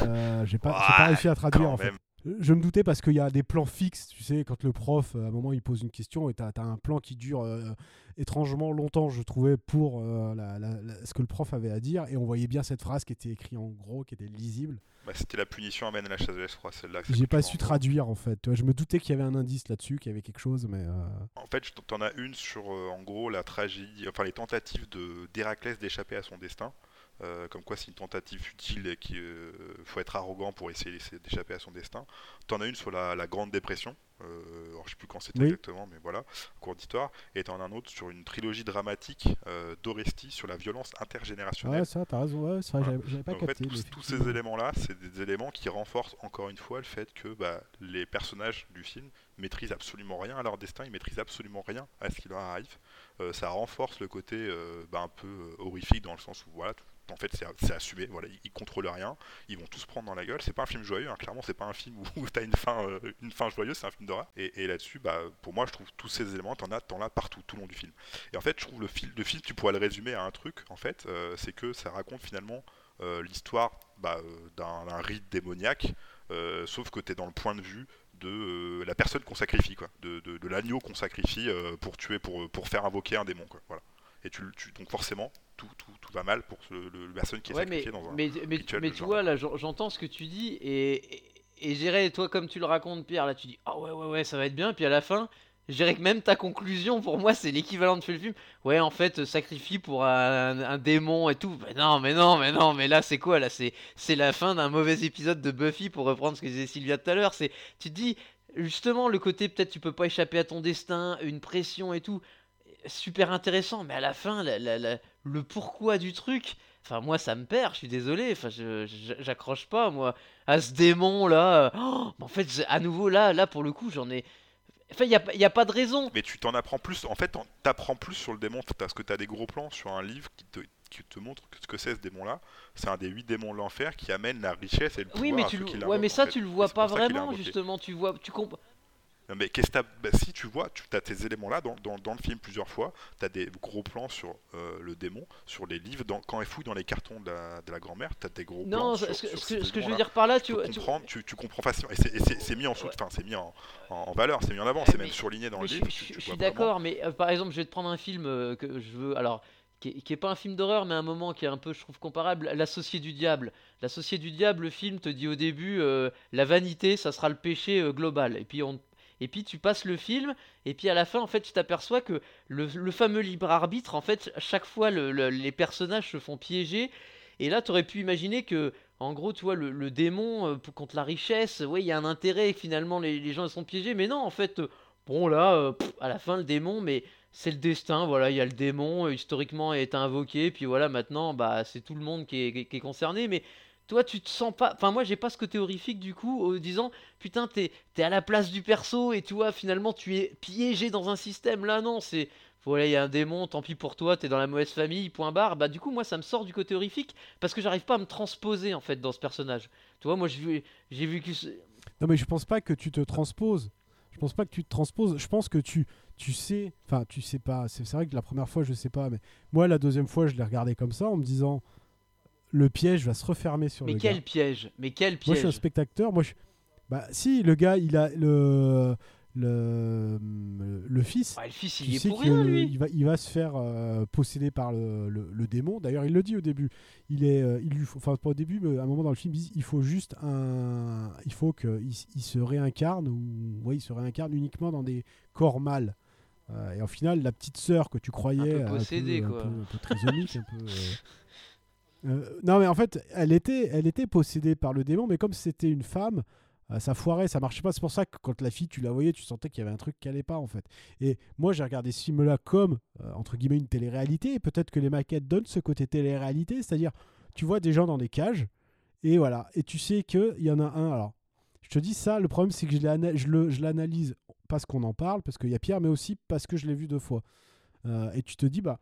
euh, j'ai pas, pas réussi à traduire en fait. Je me doutais parce qu'il y a des plans fixes, tu sais, quand le prof, euh, à un moment, il pose une question et t'as as un plan qui dure euh, étrangement longtemps, je trouvais, pour euh, la- la- la- ce que le prof avait à dire, et on voyait bien cette phrase qui était écrite en gros, qui était lisible.
Bah, c'était la punition amène la sagesse, je crois, celle-là.
J'ai pas su traduire en fait. Tu vois, je me doutais qu'il y avait un indice là-dessus, qu'il y avait quelque chose, mais. euh,
En fait, t'en as une sur, en gros, la tragédie, enfin les tentatives de d'Héraclès d'échapper à son destin. Euh, comme quoi, c'est une tentative futile et qu'il faut être arrogant pour essayer d'échapper à son destin. T'en as une sur la, la Grande Dépression. Euh, alors je sais plus quand c'était
Oui.
exactement, mais voilà, cours d'histoire, et t'en as un autre sur une trilogie dramatique euh, d'Oresti sur la violence intergénérationnelle.
Ouais, ça, t'as raison. Ouais,
Voilà.
j'avais- j'avais pas
Donc, en fait,
capté.
tous, ces éléments-là, c'est des éléments qui renforcent encore une fois le fait que bah, les personnages du film maîtrisent absolument rien à leur destin, ils maîtrisent absolument rien à ce qui leur arrive. Euh, ça renforce le côté euh, bah, un peu euh, horrifique dans le sens où voilà, tout- en fait c'est assumé, voilà, ils, ils contrôlent rien, ils vont tous prendre dans la gueule. C'est pas un film joyeux, hein, clairement, c'est pas un film où, où t'as une fin, euh, une fin joyeuse, c'est un film d'horreur. Et, là-dessus, bah, pour moi, je trouve tous ces éléments, t'en as, t'en as partout, tout le long du film. Et en fait, je trouve le, fil, le film, tu pourrais le résumer à un truc, en fait, euh, c'est que ça raconte finalement euh, l'histoire bah, d'un rite démoniaque, sauf que tu es dans le point de vue de la personne qu'on sacrifie, quoi, de, de- l'agneau qu'on sacrifie pour tuer, pour, pour faire invoquer un démon. Quoi, voilà. Et tu, tu- donc forcément, tout, tout, tout va mal pour ce- le, la personne qui est
Ouais, mais,
sacrifiée dans un
mais, mais,
rituel
mais tu vois, là, j'en- j'entends ce que tu dis, et, et, et j'irais, toi, comme tu le racontes, Pierre, là, tu dis, ah ouais, ouais, ouais, ça va être bien, puis à la fin, dirais que même ta conclusion, pour moi, c'est l'équivalent de le film. Ouais, en fait, sacrifie pour un, un démon et tout. Mais non, mais non, mais non, mais là, c'est quoi, là? C'est c'est la fin d'un mauvais épisode de Buffy, pour reprendre ce que disait Sylvia tout à l'heure. C'est, Tu te dis, justement, le côté, peut-être, tu peux pas échapper à ton destin, une pression et tout, super intéressant, mais à la fin, la- la- la- le pourquoi du truc... Enfin, moi, ça me perd, je suis désolé. Enfin, j'accroche pas, moi, à ce démon là. Oh, mais en fait, à nouveau, là, là, pour le coup, j'en ai. Enfin, il n'y a, y a pas de raison.
Mais tu t'en apprends plus, en fait, t'apprends plus sur le démon parce que t'as des gros plans sur un livre qui te, qui te montre que ce que c'est ce démon-là. C'est un des huit démons de l'enfer qui amène la richesse et le pouvoir
Oui, mais
à
tu
ceux
le...
qui
ouais,
l'invoquent,
mais
en
ça,
fait.
tu le vois pas vraiment, justement. Tu vois, tu comprends.
Mais bah, si tu vois, tu as ces éléments-là dans, dans- dans le film plusieurs fois. Tu as des gros plans sur euh, le démon, sur les livres. Dans, quand elle fouille dans les cartons de la, grand-mère, tu as des gros plans.
Non,
sur,
ce, que-
sur
ce ce que je veux dire par là, tu
peux
tu-
comprends facilement. Et c'est- mis en, enfin, c'est mis en, en, en valeur, c'est mis en avant,
Ouais,
c'est même surligné dans le
je,
livre.
je- suis d'accord, mais euh, par exemple, je vais te prendre un film euh, que je veux. Alors, qui est, qui est pas un film d'horreur, mais un moment qui est un peu, je trouve, comparable. L'Associé du Diable. L'Associé du Diable, le film te dit au début euh, la vanité, ça sera le péché euh, global. Et puis, on, et puis, tu passes le film, et puis à la fin, en fait, tu t'aperçois que le, fameux libre arbitre, en fait, chaque fois, le- le- les personnages se font piéger. Et là, tu aurais pu imaginer que, en gros, tu vois, le, démon euh, contre la richesse, ouais, il y a un intérêt, finalement, les, gens sont piégés. Mais non, en fait, euh, bon, là, euh, à la fin, le démon, mais c'est le destin, voilà, il y a le démon, historiquement, est invoqué, puis voilà, maintenant, bah, c'est tout le monde qui est- qui est concerné. Mais toi, tu te sens pas. Enfin, moi, j'ai pas ce côté horrifique, du coup, en disant, putain, t'es es à la place du perso, et tu vois, finalement, tu es piégé dans un système. Là, non, c'est. Voilà, il y a un démon, tant pis pour toi, t'es dans la mauvaise famille, point barre. Bah, du coup, moi, ça me sort du côté horrifique parce que j'arrive pas à me transposer en fait dans ce personnage. Tu vois, moi, j'ai vu, que.
Non, mais je pense pas que tu te transposes. Je pense pas que tu te transposes. Je pense que tu, tu sais. Enfin, tu sais pas. C'est vrai que la première fois, je sais pas. Mais moi, la deuxième fois, je l'ai regardé comme ça en me disant le piège va se refermer sur
Mais
le
quel
gars.
piège? Mais quel
Moi, je suis un
piège?
spectateur. Moi, je... Bah, si, le gars, il a le. Le, le fils,
Ouais, le fils, il est pour rien, lui.
il va, il va se faire euh, posséder par le, le- le démon. D'ailleurs, il le dit au début. Il est, euh, il lui faut- enfin pas au début, mais à un moment dans le film, il, dit, il faut juste un, il faut qu'il il se réincarne ou, ouais, il se réincarne uniquement dans des corps mâles. Euh, et au final, la petite sœur que tu croyais
peu possédée,
un,
quoi.
peu, un peu trisomique, un peu. euh, non, mais en fait, elle était, elle était possédée par le démon, mais comme c'était une femme, euh, ça foirait, ça marchait pas. C'est pour ça que quand la fille, tu la voyais, tu sentais qu'il y avait un truc qui allait pas, en fait. Et moi, j'ai regardé ce film-là comme, euh, entre guillemets, une télé-réalité. Et peut-être que les maquettes donnent ce côté télé-réalité, c'est-à-dire, tu vois des gens dans des cages, et voilà. Et tu sais qu'il y en a un. Alors, je te dis ça, le problème, c'est que je l'analyse parce qu'on en parle, parce qu'il y a Pierre, mais aussi parce que je l'ai vu deux fois. Et tu te dis, bah,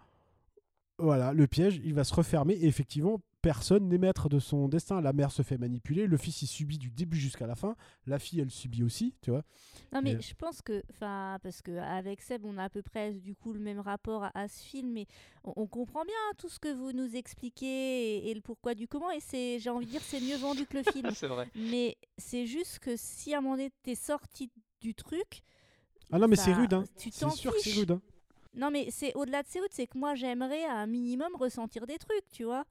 voilà, le piège, il va se refermer. Et effectivement, personne n'est maître de son destin. La mère se fait manipuler, le fils, il subit du début jusqu'à la fin. La fille, elle subit aussi, tu vois.
Non mais
Mais-
je pense que, enfin, parce que avec Seb, on a à peu près du coup le même rapport à, à ce film, mais on, on comprend bien tout ce que vous nous expliquez et, et le pourquoi du comment. Et c'est, j'ai envie de dire, c'est mieux vendu que le film.
C'est vrai.
mais c'est juste que si à un moment donné t'es sorti du truc,
Ah non, mais c'est
Bah,
rude, hein.
tu
C'est sûr que c'est rude, hein.
Non mais c'est au-delà de ces routes, c'est que moi j'aimerais à un minimum ressentir des trucs, tu vois,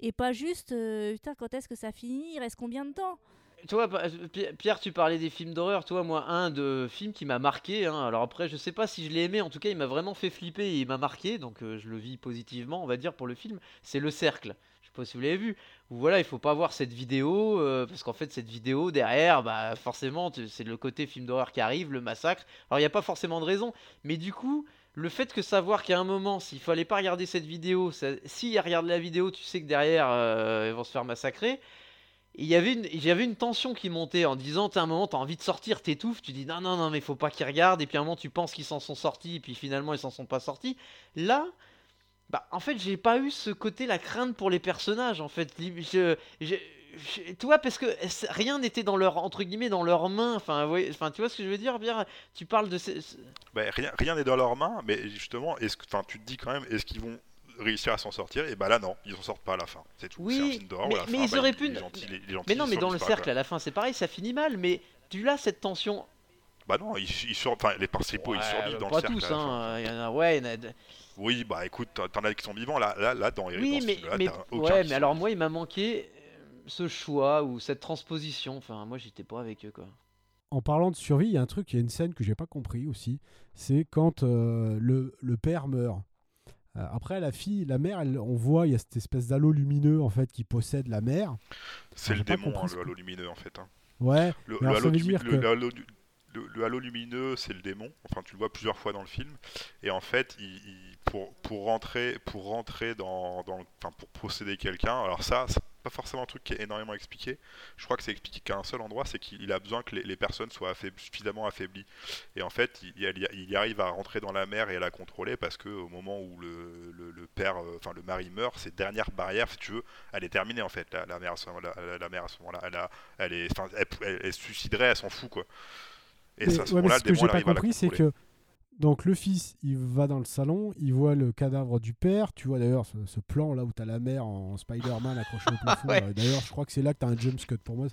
et pas juste, euh, putain, quand est-ce que ça finit, il reste combien de temps?
Pa- Pi- Pierre, tu parlais des films d'horreur. Tu vois, moi, un de films qui m'a marqué. hein, alors après, je sais pas si je l'ai aimé. En tout cas, il m'a vraiment fait flipper et il m'a marqué. Donc, euh, je le vis positivement, on va dire, pour le film. C'est Le Cercle. Je sais pas si vous l'avez vu. Où voilà, il faut pas voir cette vidéo euh, parce qu'en fait cette vidéo derrière, bah forcément c'est le côté film d'horreur qui arrive, le massacre. Alors il n'y a pas forcément de raison, mais du coup le fait que savoir qu'à un moment s'il fallait pas regarder cette vidéo, s'ils regardent la vidéo, tu sais que derrière euh, ils vont se faire massacrer. Il y avait une, j'avais une tension qui montait en disant, t'as un moment, t'as envie de sortir, t'étouffes, tu dis non, non, non, mais faut pas qu'ils regardent, et puis un moment, tu penses qu'ils s'en sont sortis, et puis finalement, ils s'en sont pas sortis. Là, bah, en fait, j'ai pas eu ce côté, la crainte pour les personnages, en fait. Je- tu vois, parce que rien n'était dans leur, entre guillemets, dans leurs mains. Enfin, ouais, enfin, tu vois ce que je veux dire, Pierre? Tu parles de ces... ce-
Bah, rien rien n'est dans leurs mains, mais justement, est-ce que, enfin, tu te dis quand même, est-ce qu'ils vont réussir à s'en sortir? Et bah là, non, ils s'en sortent pas à la fin. C'est tout.
Oui,
un
mais- mais ils
bah,
auraient pu-
Les gentils, les, les gentils,
Mais non,
ils
mais dans le cercle, à la fin, c'est pareil, ça finit mal, mais tu l'as cette tension.
Bah non, ils, ils sur- enfin, les principaux, ils
Ouais,
survivent dans
pas
le cercle.
tous, hein. Il y en a, ouais, il y en a
Oui, bah écoute, t'en as qui sont vivants là, là, là dans, dans
Oui,
ce
mais,
film-là,
mais,
t'as aucun
ouais, mais alors moi, il m'a manqué ce choix ou cette transposition. Enfin, moi, j'étais pas avec eux, quoi.
En parlant de survie, il y a un truc, il y a une scène que j'ai pas compris aussi. C'est quand euh, le, le père meurt. Euh, après, la fille, la mère, elle- on voit, il y a cette espèce d'halo lumineux en fait qui possède la mère.
C'est le démon, hein,
ce
le halo lumineux en fait. hein.
Ouais.
Le, halo
veut
lumi-
dire
le-
que-
le halo du- le- le halo lumineux, c'est le démon. Enfin, tu le vois plusieurs fois dans le film. Et en fait, il, il- pour, pour rentrer, pour rentrer dans, dans pour posséder quelqu'un. Alors ça, pas forcément un truc qui est énormément expliqué. Je crois que c'est expliqué qu'à un seul endroit, c'est qu'il a besoin que les, les personnes soient affaib- suffisamment affaiblies. Et en fait, il, il- il y arrive à rentrer dans la mer et à la contrôler parce que au moment où le, le- le père, euh, enfin le mari meurt, cette dernière barrière, si tu veux, elle est terminée en fait. La, la mère à ce moment-là, elle, a- elle est, elle, elle- suiciderait, elle s'en fout quoi. Et ça, à ce
ouais,
moment-là,
ce que
démon
j'ai pas
arrive à la
compris, c'est que donc le fils, il va dans le salon, il voit le cadavre du père. Tu vois d'ailleurs ce, ce plan là où t'as la mère en Spider-Man accrochée au plafond.
Ouais.
Euh, D'ailleurs, je crois que c'est là que t'as un jump cut pour moi.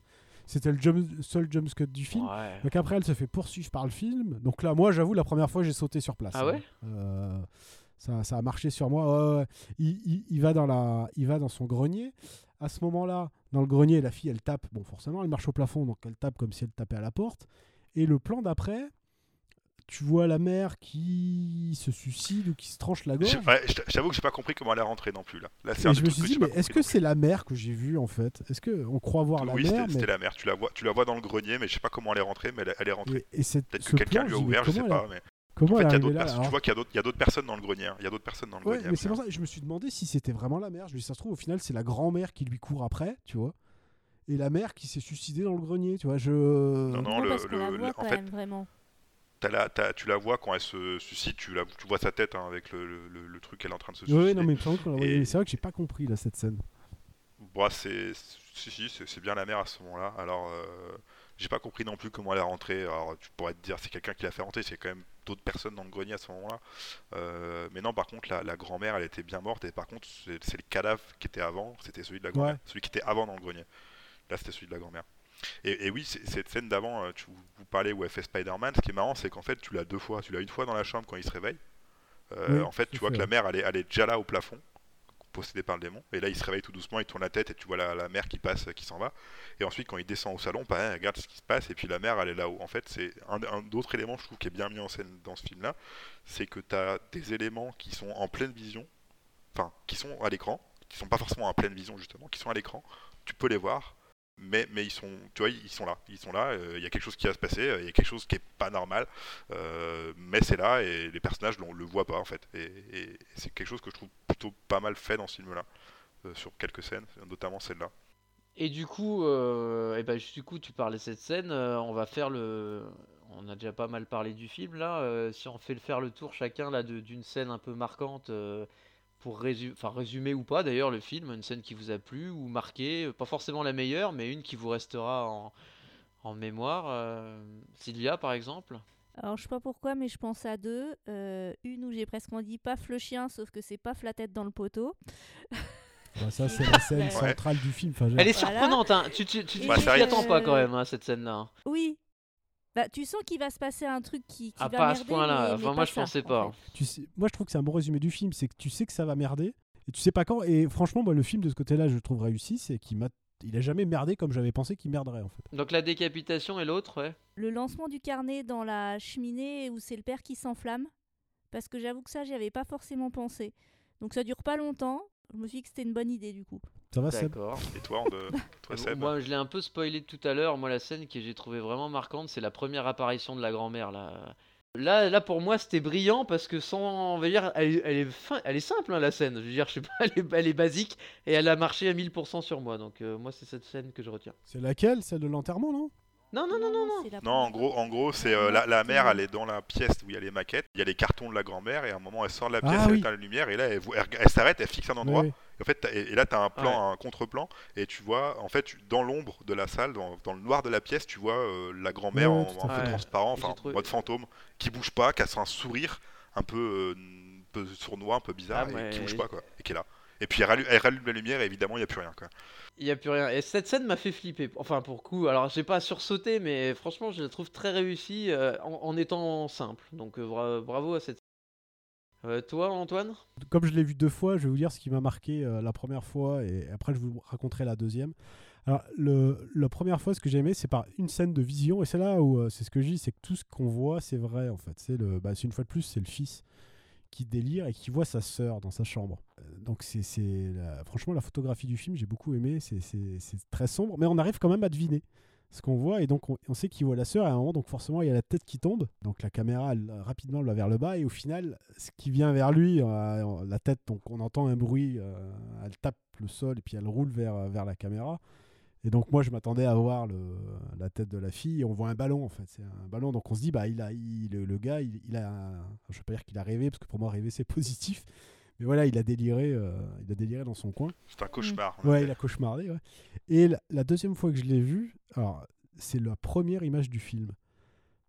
C'était le jump- seul jump cut du film.
Ouais.
Donc après, elle se fait poursuivre par le film. Donc là, moi, j'avoue, la première fois, j'ai sauté sur place.
Ah ouais?
Hein. Euh, ça, ça a marché sur moi. Ouais, ouais, ouais. Il, il- il va dans la, il va dans son grenier. À ce moment-là, dans le grenier, la fille, elle tape. Bon, forcément, elle marche au plafond, donc elle tape comme si elle tapait à la porte. Et le plan d'après, tu vois la mère qui se suicide ou qui se tranche la gorge.
J'avoue que j'ai pas compris comment elle est rentrée non plus là. C'est
je
des
me
trucs
suis dit, mais est-ce que c'est la mère que j'ai vue en fait? Est-ce que on croit voir la
oui,
mère
c'était
mais...
c'était la mère. Tu la vois, tu la vois dans le grenier, mais je sais pas comment elle est rentrée, mais elle, elle est rentrée.
Et, et cette-
Peut-être
ce
que quelqu'un lui a ouvert, je sais
comment
pas. Mais
Comment
en fait,
elle
il y
est
a
arrivée
d'autres
là
personnes.
alors
Tu vois qu'il y a d'autres- personnes dans le grenier. hein. Il y a d'autres personnes dans le
Ouais,
grenier.
mais c'est pour ça je me suis demandé si c'était vraiment la mère. Je me dis, ça se trouve, au final, c'est la grand-mère qui lui court après, tu vois. Et la mère qui s'est suicidée dans le grenier, tu vois. Je...
Non, non,
Non,
le-
parce qu'on la
le-
voit
en
quand
fait,
même vraiment.
La- tu la vois quand elle se suicide, tu, la, tu vois sa tête hein, avec le, le- truc qu'elle est en train de se suicider.
non, mais.
Et-
C'est vrai que j'ai pas compris, là, cette scène.
Bon, c'est si, si, bien la mère à ce moment-là. Alors, euh, j'ai pas compris non plus comment elle est rentrée. Alors, tu pourrais te dire c'est quelqu'un qui l'a fait rentrer, c'est quand même d'autres personnes dans le grenier à ce moment-là. Euh, mais non, par contre, la, la grand-mère, elle était bien morte. Et par contre, c'est c'est le cadavre qui était avant, c'était celui de la grand-mère,
Ouais.
celui qui était avant dans le grenier. Là, c'était celui de la grand-mère. Et, et oui, cette scène d'avant, euh, tu vous parlez où elle fait Spider-Man. Ce qui est marrant, c'est qu'en fait, tu l'as deux fois. Tu l'as une fois dans la chambre quand il se réveille. Euh,
Oui,
en fait, tu vois
fait,
que la mère, elle est, elle est déjà là au plafond possédé par le démon. Et là, il se réveille tout doucement, il tourne la tête et tu vois la, la mère qui passe, qui s'en va. Et ensuite, quand il descend au salon, pareil, elle regarde ce qui se passe et puis la mère, elle est là-haut. En fait, c'est un, un autre élément, je trouve, qui est bien mis en scène dans ce film-là, c'est que tu as des éléments qui sont en pleine vision, enfin, qui sont à l'écran, qui sont pas forcément en pleine vision justement, qui sont à l'écran. Tu peux les voir. Mais, mais ils sont, tu vois, ils sont là, ils sont là. euh, Il y a quelque chose qui va se passer, euh, il y a quelque chose qui est pas normal, euh, mais c'est là et les personnages ne le voient pas en fait. Et, c'est quelque chose que je trouve plutôt pas mal fait dans ce film-là, sur quelques scènes, notamment celle-là.
Et du coup, et ben, du coup, tu parlais de cette scène, on va faire le. On a déjà pas mal parlé du film là. si on fait le faire le tour chacun là d'une scène un peu marquante pour résumer, enfin résumer ou pas d'ailleurs le film, une scène qui vous a plu ou marqué, euh, pas forcément la meilleure, mais une qui vous restera en, en mémoire. euh, Sylvia par exemple?
Alors, je sais pas pourquoi, mais je pense à deux. Euh, une où j'ai presque dit paf le chien, sauf que c'est paf la tête dans le poteau.
Bah, ça, c'est la scène
Ouais.
centrale du film. Enfin,
Elle est
Voilà.
surprenante, hein. Tu tu tu t'y attends pas quand même hein, cette scène là.
Oui. Bah, tu sens qu'il va se passer un truc qui, qui
Ah
va
pas à ce
merder,
point-là. Enfin moi je
ça,
pensais
en
pas.
fait.
tu sais, moi, je trouve que c'est un bon résumé du film. C'est que tu sais que ça va merder et tu sais pas quand. Et franchement, moi, le film de ce côté-là, je le trouve réussi. C'est qu'il m'a. Il a jamais merdé comme j'avais pensé qu'il merderait en fait.
Donc la décapitation et l'autre, ouais.
Le lancement du carnet dans la cheminée où c'est le père qui s'enflamme. Parce que j'avoue que ça, j'y avais pas forcément pensé. Donc ça dure pas longtemps. Je me suis dit que c'était une bonne idée du coup.
Ça va, Seb
D'accord.
Et toi, on de... toi Seb
Moi, je l'ai un peu spoilé tout à l'heure. Moi, la scène que j'ai trouvé vraiment marquante, c'est la première apparition de la grand-mère. Là. Là, là, pour moi, c'était brillant parce que sans, on va dire, elle, est- elle est, fin- elle est simple hein, la scène. Je veux dire, je sais pas, elle est, elle est basique et elle a marché à 1000% sur moi. Donc, euh, moi, c'est cette scène que je retiens.
C'est laquelle? Celle de l'enterrement, non?
Non, non, non, non, non.
Non, en gros, en gros, c'est euh, la, la mère, elle est dans la pièce où il y a les maquettes, il y a les cartons de la grand-mère, et à un moment, elle sort de la pièce,
Ah
elle
oui.
éteint la lumière, et là, elle, elle, elle s'arrête, elle fixe un endroit, et en fait, t'as- et, et là, tu as un plan, un contre-plan, et tu vois, en fait, dans l'ombre de la salle, dans, dans le noir de la pièce, tu vois euh, la grand-mère
Ouais,
en, en transparent, enfin,
trouvé-
mode fantôme, qui bouge pas, qui a un sourire un peu, euh, un peu sournois, un peu bizarre,
Ah,
et
ouais.
qui bouge pas, quoi, et qui est là. Et puis, elle rallume, elle rallume la lumière, et évidemment, il n'y a plus rien, quoi.
Il y a plus rien. Et cette scène m'a fait flipper. Enfin, pour coup, alors j'ai pas sursauté, mais franchement, je la trouve très réussie euh, en, en étant simple. Donc, euh, bra- bravo à cette. Euh, toi, Antoine?
Comme je l'ai vu deux fois, je vais vous dire ce qui m'a marqué euh, la première fois et après je vous raconterai la deuxième. Alors, le, la première fois, ce que j'ai aimé, c'est par une scène de vision, et c'est là où euh, c'est ce que je dis, c'est que tout ce qu'on voit, c'est vrai en fait. C'est le, bah, c'est une fois de plus, c'est le fils qui délire et qui voit sa sœur dans sa chambre. Euh, donc, c'est, franchement, la photographie du film, j'ai beaucoup aimé. C'est, très sombre, mais on arrive quand même à deviner ce qu'on voit, et donc on, sait qu'il voit la sœur, et à un moment, donc forcément, il y a la tête qui tombe. Donc, la caméra, elle, rapidement, va vers le bas, et au final, ce qui vient vers lui, euh, la tête, donc on entend un bruit, euh, elle tape le sol, et puis elle roule vers la caméra. Et donc moi je m'attendais à voir le, la tête de la fille et on voit un ballon en fait, c'est un ballon donc on se dit bah il a il, le, le gars il, il a un- je vais pas dire qu'il a rêvé parce que pour moi rêver c'est positif mais voilà il a déliré euh, il a déliré dans son coin.
C'est un cauchemar.
Ouais, il a cauchemardé ouais. Et la, la deuxième fois que je l'ai vu, alors c'est la première image du film.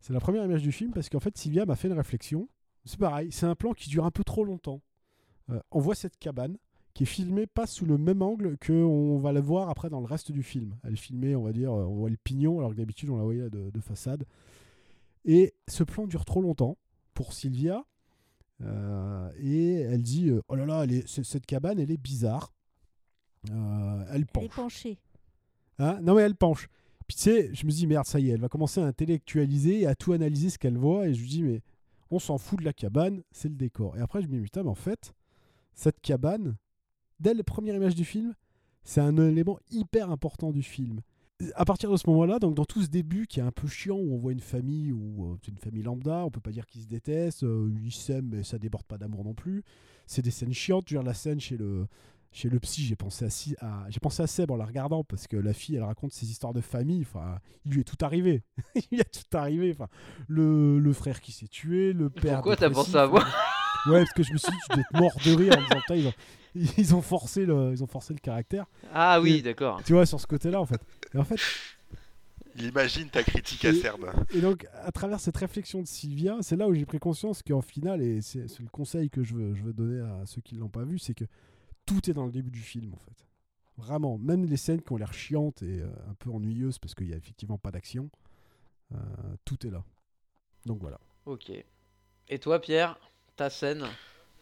C'est la première image du film parce qu'en fait Sylvia m'a fait une réflexion. C'est pareil, c'est un plan qui dure un peu trop longtemps. Euh, on voit cette cabane qui est filmée pas sous le même angle que on va la voir après dans le reste du film. Elle est filmée, on va dire, on voit le pignon alors que d'habitude on la voyait de, de façade. Et ce plan dure trop longtemps pour Sylvia. Euh, et elle dit euh, Oh là là, elle est- c- cette cabane, elle est bizarre. Euh, elle
Elle est
penche.
penchée.
Hein? Non, mais elle penche. Puis tu sais, je me dis Merde, ça y est, elle va commencer à intellectualiser et à tout analyser ce qu'elle voit. Et je lui dis Mais on s'en fout de la cabane, c'est le décor. Et après, je me dis Putain, mais en fait, cette cabane, dès les premières images du film, c'est un élément hyper important du film. À partir de ce moment-là, donc dans tout ce début qui est un peu chiant, où on voit une famille ou euh, c'est une famille lambda, on peut pas dire qu'ils se détestent, euh, ils s'aiment, mais ça déborde pas d'amour non plus. C'est des scènes chiantes. Je dire, la scène chez le chez le psy, j'ai pensé à, à- j'ai pensé à Seb en la regardant parce que la fille, elle raconte ses histoires de famille. Enfin, il lui est tout arrivé. il lui est tout arrivé. Enfin, le, le frère qui s'est tué, le père.
Pourquoi t'as pensé à moi?
Ouais, parce que je me suis dit, tu dois être mort de rire en disant, ils ont, forcé le, ils ont forcé le caractère.
Ah oui,
Et-
d'accord.
Tu vois, sur ce côté-là, en fait. Et en fait,
Il imagine ta critique
Et-
acerbe.
et donc, à travers cette réflexion de Sylvia, c'est là où j'ai pris conscience qu'en final, et c'est c'est le conseil que je veux, je veux donner à ceux qui ne l'ont pas vu, c'est que tout est dans le début du film, en fait. Vraiment, même les scènes qui ont l'air chiantes et euh, un peu ennuyeuses parce qu'il n'y a effectivement pas d'action, euh, tout est là. Donc voilà.
Ok. Et toi, Pierre Ta scène?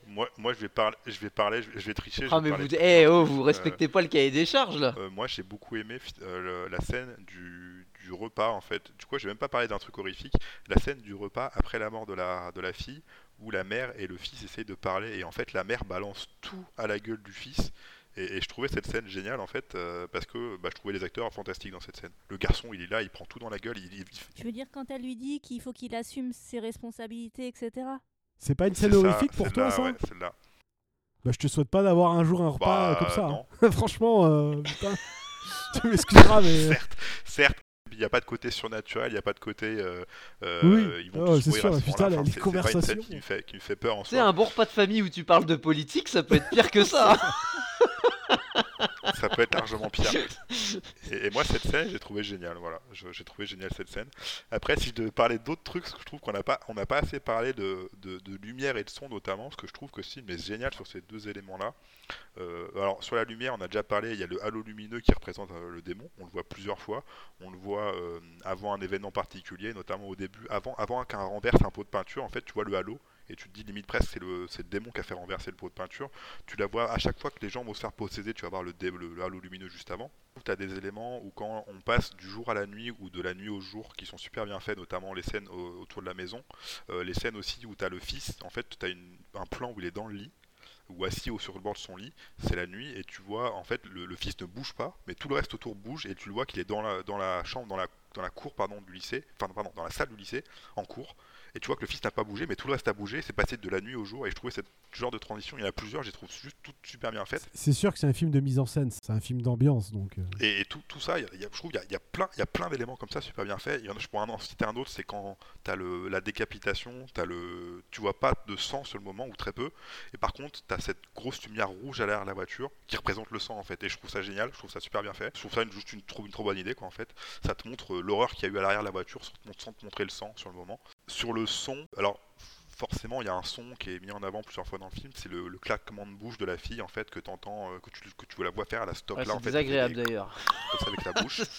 Moi, moi, je vais parler, je vais parler, je vais, je tricher. je
Ah,
vais
mais vous.
de-
Eh oh, vous
Euh,
respectez pas le cahier des charges là
Euh, moi, j'ai beaucoup aimé euh, le- la scène du, du repas, en fait. Du coup, je vais même pas parler d'un truc horrifique. La scène du repas après la mort de la, de la fille, où la mère et le fils essayent de parler, et en fait, la mère balance tout à la gueule du fils. Et, et je trouvais cette scène géniale, en fait, euh, parce que bah, je trouvais les acteurs fantastiques dans cette scène. Le garçon, il est là, il prend tout dans la gueule. Il, il-
Tu veux dire quand elle lui dit qu'il faut qu'il assume ses responsabilités, etc.
C'est pas une
c'est
scène
ça,
horrifique pour toi,
celle-là,
ça
ouais, celle-là.
bah, Je te souhaite pas d'avoir un jour un repas
Bah,
euh, comme ça.
non.
hein. Franchement, euh, putain. tu m'excuseras, mais.
certes, certes, il n'y a pas de côté surnaturel, il n'y a pas de côté. euh, euh,
Oui,
ils vont
oh,
tous
c'est
mourir
sûr,
à ce
putain,
Enfin,
les
c'est- c'est
conversations.
qui me fait, qui me fait peur en
C'est
soi.
un bon repas de famille où tu parles de politique, ça peut être pire que ça.
Ça peut être largement pire. Et, et moi, cette scène, j'ai trouvé géniale. Voilà, j'ai trouvé géniale cette scène. Après, si je devais parler d'autres trucs, parce que je trouve qu'on n'a pas, on n'a pas assez parlé de, de- de lumière et de son notamment, parce que je trouve que le film est génial sur ces deux éléments-là. Euh, alors sur la lumière, on a déjà parlé. Il y a le halo lumineux qui représente euh, le démon. On le voit plusieurs fois. On le voit euh, avant un événement particulier, notamment au début, avant, avant qu'un renverse un pot de peinture. En fait, tu vois le halo. Et tu te dis limite presque c'est le, le démon qui a fait renverser le pot de peinture. Tu la vois à chaque fois que les gens vont se faire posséder, tu vas voir le, le, le halo lumineux juste avant. Tu as des éléments où quand on passe du jour à la nuit ou de la nuit au jour qui sont super bien faits, notamment les scènes au- autour de la maison. Euh, les scènes aussi où tu as le fils, en fait tu as un plan où il est dans le lit ou assis au sur le bord de son lit, c'est la nuit et tu vois en fait le, le fils ne bouge pas, mais tout le reste autour bouge et tu le vois qu'il est dans la, dans la chambre, dans la, dans la cour pardon du lycée, enfin pardon, dans la salle du lycée en cours. Et tu vois que le fils n'a pas bougé, mais tout le reste a bougé. C'est passé de la nuit au jour. Et je trouvais ce genre de transition, il y en a plusieurs, je les trouve juste toutes super bien faites.
C'est sûr que c'est un film de mise en scène, c'est un film d'ambiance. donc. euh,
Et, et tout, tout ça, y a- y a- je trouve qu'il y y a plein, il y a plein d'éléments comme ça super bien faits. Il y en a, je pourrais en citer un autre, c'est quand tu as le, la décapitation, as le, tu vois pas de sang sur le moment, ou très peu. Et par contre, tu as cette grosse lumière rouge à l'arrière de la voiture qui représente le sang en fait. Et je trouve ça génial, je trouve ça super bien fait. Je trouve ça une, juste une, trop, une trop bonne idée quoi en fait. Ça te montre euh, l'horreur qu'il y a eu à l'arrière de la voiture sans te montrer le sang sur le moment. Sur le son, alors forcément il y a un son qui est mis en avant plusieurs fois dans le film, c'est le, le claquement de bouche de la fille en fait que t'entends, euh, que tu, que tu la vois faire à la stop
Ouais,
là en
c'est
fait.
désagréable d'ailleurs.
comme ça avec la bouche.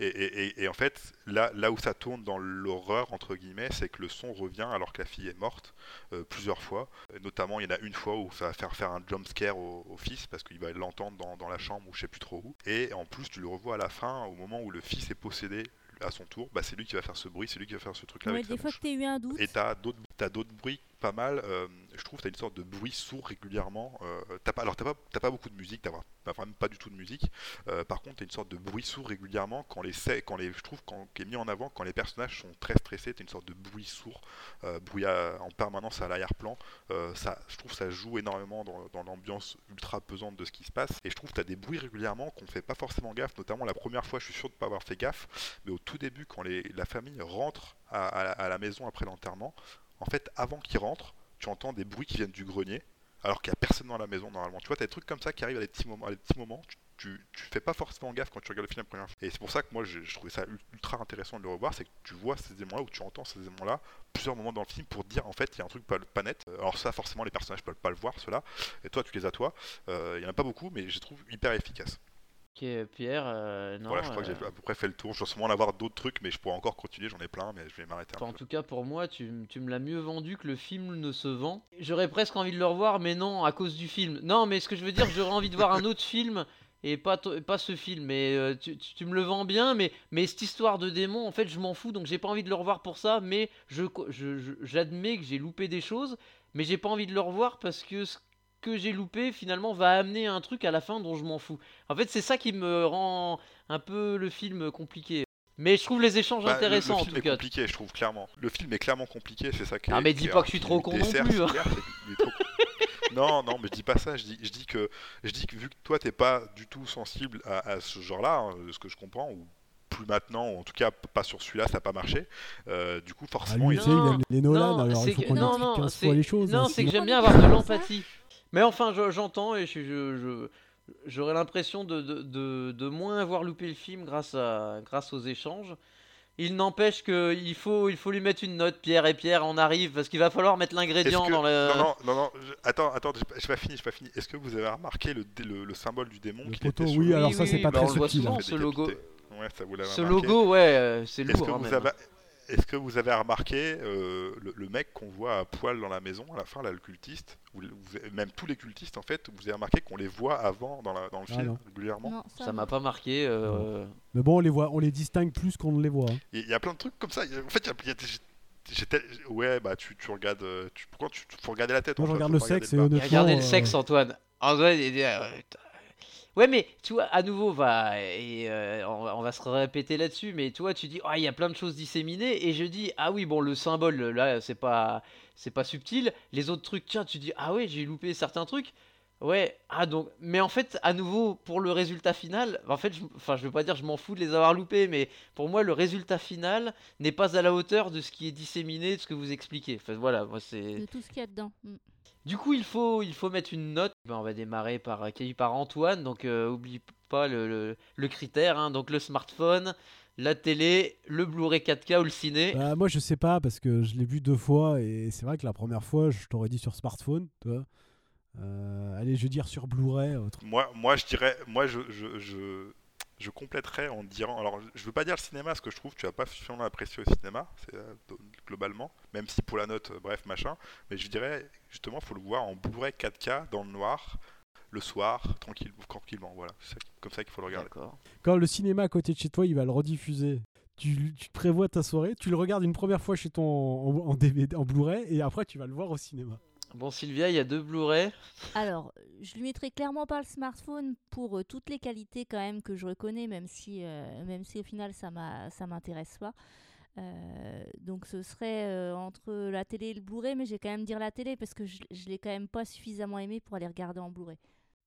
Et, et- et- et en fait, là, là où ça tourne dans l'horreur, entre guillemets, c'est que le son revient alors que la fille est morte euh, plusieurs fois. Notamment, il y en a une fois où ça va faire faire un jump scare au, au fils parce qu'il va l'entendre dans, dans la chambre ou je sais plus trop où. Et en plus, tu le revois à la fin, au moment où le fils est possédé à son tour, bah, c'est lui qui va faire ce bruit, c'est lui qui va faire ce truc-là
Ouais,
avec sa
des fois
bouche.
que tu eu un doute.
Et t'as d'autres, t'as d'autres bruits pas mal. euh, je trouve t'as une sorte de bruit sourd régulièrement. euh, pas, alors pas, t'as pas beaucoup de musique, vra- t'as vraiment pas du tout de musique. euh, par contre, t'as une sorte de bruit sourd régulièrement quand les, quand les, je trouve quand, est mis en avant quand les personnages sont très stressés. T'as une sorte de bruit sourd, euh, bruit en permanence à l'arrière-plan. Euh, ça, je trouve ça joue énormément dans, l'ambiance ultra pesante de ce qui se passe. Et je trouve que t'as des bruits régulièrement qu'on fait pas forcément gaffe. Notamment la première fois, je suis sûr de pas avoir fait gaffe, mais au tout début, quand la famille rentre à, à la maison après l'enterrement, en fait, avant qu'ils rentrent, tu entends des bruits qui viennent du grenier, alors qu'il n'y a personne dans la maison normalement. Tu vois, t'as des trucs comme ça qui arrivent à des petits moments, à des petits moments. Tu, tu, fais pas forcément gaffe quand tu regardes le film la première fois. Et c'est pour ça que moi, je, trouvais ça ul- ultra intéressant de le revoir, c'est que tu vois ces éléments-là ou tu entends ces éléments-là plusieurs moments dans le film pour dire en fait il y a un truc pas, net. Euh, Alors ça, forcément, les personnages peuvent pas le voir, ceux-là. Et toi, tu les as toi. Euh, Il y en a pas beaucoup, mais je les trouve hyper efficaces.
Ok, Pierre, euh, non.
voilà, je crois que
euh,
j'ai à peu près fait le tour. Je dois sûrement en avoir d'autres trucs, mais je pourrais encore continuer. J'en ai plein, mais je vais m'arrêter un
en
peu.
tout cas, pour moi, tu, me l'as mieux vendu que le film ne se vend. J'aurais presque envie de le revoir, mais non, à cause du film. Non, mais ce que je veux dire, j'aurais envie de voir un autre film et pas, pas ce film. Mais euh, tu, tu- tu me le vends bien, mais, mais cette histoire de démon, en fait, je m'en fous, donc j'ai pas envie de le revoir pour ça. Mais je, co- je- je- j'admets que j'ai loupé des choses, mais j'ai pas envie de le revoir parce que ce que j'ai loupé finalement va amener un truc à la fin dont je m'en fous. En fait, c'est ça qui me rend un peu le film compliqué. Mais je trouve les échanges
Bah, le-
intéressants
le,
en
film
tout
est
cas.
compliqué, je trouve clairement. Le film est clairement compliqué, c'est ça qui est.
Ah, mais dis pas que je suis
qui
trop con non plus, hein.
clair, trop. Non, non, mais je dis pas ça. Je dis, je dis que, je dis que vu que toi t'es pas du tout sensible à, à ce genre-là, hein, ce que je comprends, ou plus maintenant, ou en tout cas pas sur celui-là, ça n'a pas marché. euh, du coup,
Ah,
forcément,
lui,
il
il aime les Nolan,
non,
alors
c'est
il faut
que-
qu'on
non,
explique
non,
15
c'est-
fois les choses.
Non,
hein,
c'est que j'aime bien avoir de l'empathie. Mais enfin, je- j'entends et je, je- je- j'aurais l'impression de, de, de- de moins avoir loupé le film grâce, à, grâce aux échanges. Il n'empêche qu'il faut, il faut lui mettre une note, Pierre et Pierre, on arrive, parce qu'il va falloir mettre l'ingrédient
que-
dans le...
Non, non, non, non, je- attends, attends, j'ai pas- pas fini, j'ai pas fini. Est-ce que vous avez remarqué le, dé- le, le symbole du démon
Le
qui
poteau,
était sur
oui,
le-
alors
Oui,
ça,
oui,
c'est pas
bah,
très
on
subtil.
souvent,
hein.
ce logo.
Ouais, ça vous
Ce
remarqué.
logo, ouais, c'est
Est-ce
lourd.
que,
hein,
vous
même.
avez... Est-ce que vous avez remarqué euh, le, le mec qu'on voit à poil dans la maison à la fin, là, le cultiste vous- vous avez- Même tous les cultistes, en fait, vous avez remarqué qu'on les voit avant dans, la, dans le
Ah,
film
non.
régulièrement?
Non,
Ça
non.
m'a pas marqué. euh,
Mais bon, on les voit, on les distingue plus qu'on ne les voit. hein.
Il y a plein de trucs comme ça. En fait, il y a, j'étais- Ouais, bah tu, tu regardes. euh, Tu, pourquoi tu faut regarder la tête
Moi, je regarde
faut
le sexe
le
et honnêtement.
Regardez le
euh,
sexe, Antoine. Antoine, il dit, euh, putain. Ouais, mais tu vois, à nouveau, va, et, euh, on, va- se répéter là-dessus, mais tu vois, tu dis, il y a plein de choses disséminées, et je dis, ah oui, bon, le symbole, là, c'est pas, c'est pas subtil. Les autres trucs, tiens, tu dis, ah ouais, j'ai loupé certains trucs. Ouais, ah donc, mais en fait, à nouveau, pour le résultat final, en fait, je, enfin, je veux pas dire je m'en fous de les avoir loupés, mais pour moi, le résultat final n'est pas à la hauteur de ce qui est disséminé, de ce que vous expliquez. Enfin, voilà, moi, c'est.
De tout ce qu'il y a dedans. Mm.
Du coup, il faut, il faut mettre une note. Ben, on va démarrer par accueilli par Antoine. Donc, euh, oublie pas le, le- le critère. hein. donc, le smartphone, la télé, le Blu-ray 4K ou le ciné.
Bah, moi, je sais pas parce que je l'ai vu deux fois et c'est vrai que la première fois, je t'aurais dit sur smartphone, tu vois. Euh, allez, je veux dire sur Blu-ray. autre-
Moi, moi, je dirais, moi, je, je, je, je compléterais en disant, alors, je veux pas dire le cinéma, parce que je trouve que tu vas pas suffisamment apprécier au cinéma, c'est euh, globalement, même si pour la note, euh, bref, machin, mais je dirais, justement, faut le voir en Blu-ray 4K dans le noir, le soir, tranquille, tranquillement, voilà, c'est comme ça qu'il faut le regarder.
Quand le cinéma à côté de chez toi, il va le rediffuser. Tu, prévois ta soirée, tu le regardes une première fois chez ton en, en DVD, en Blu-ray et après tu vas le voir au cinéma.
Bon, Sylvia, il y a deux Blu-ray.
Alors, je lui mettrai clairement pas le smartphone pour euh, toutes les qualités quand même que je reconnais, même si, euh, même si au final ça m'a, ça m'intéresse pas. Euh, donc ce serait euh, entre la télé et le Blu-ray, mais j'ai quand même dire la télé parce que je, je l'ai quand même pas suffisamment aimé pour aller regarder en Blu-ray.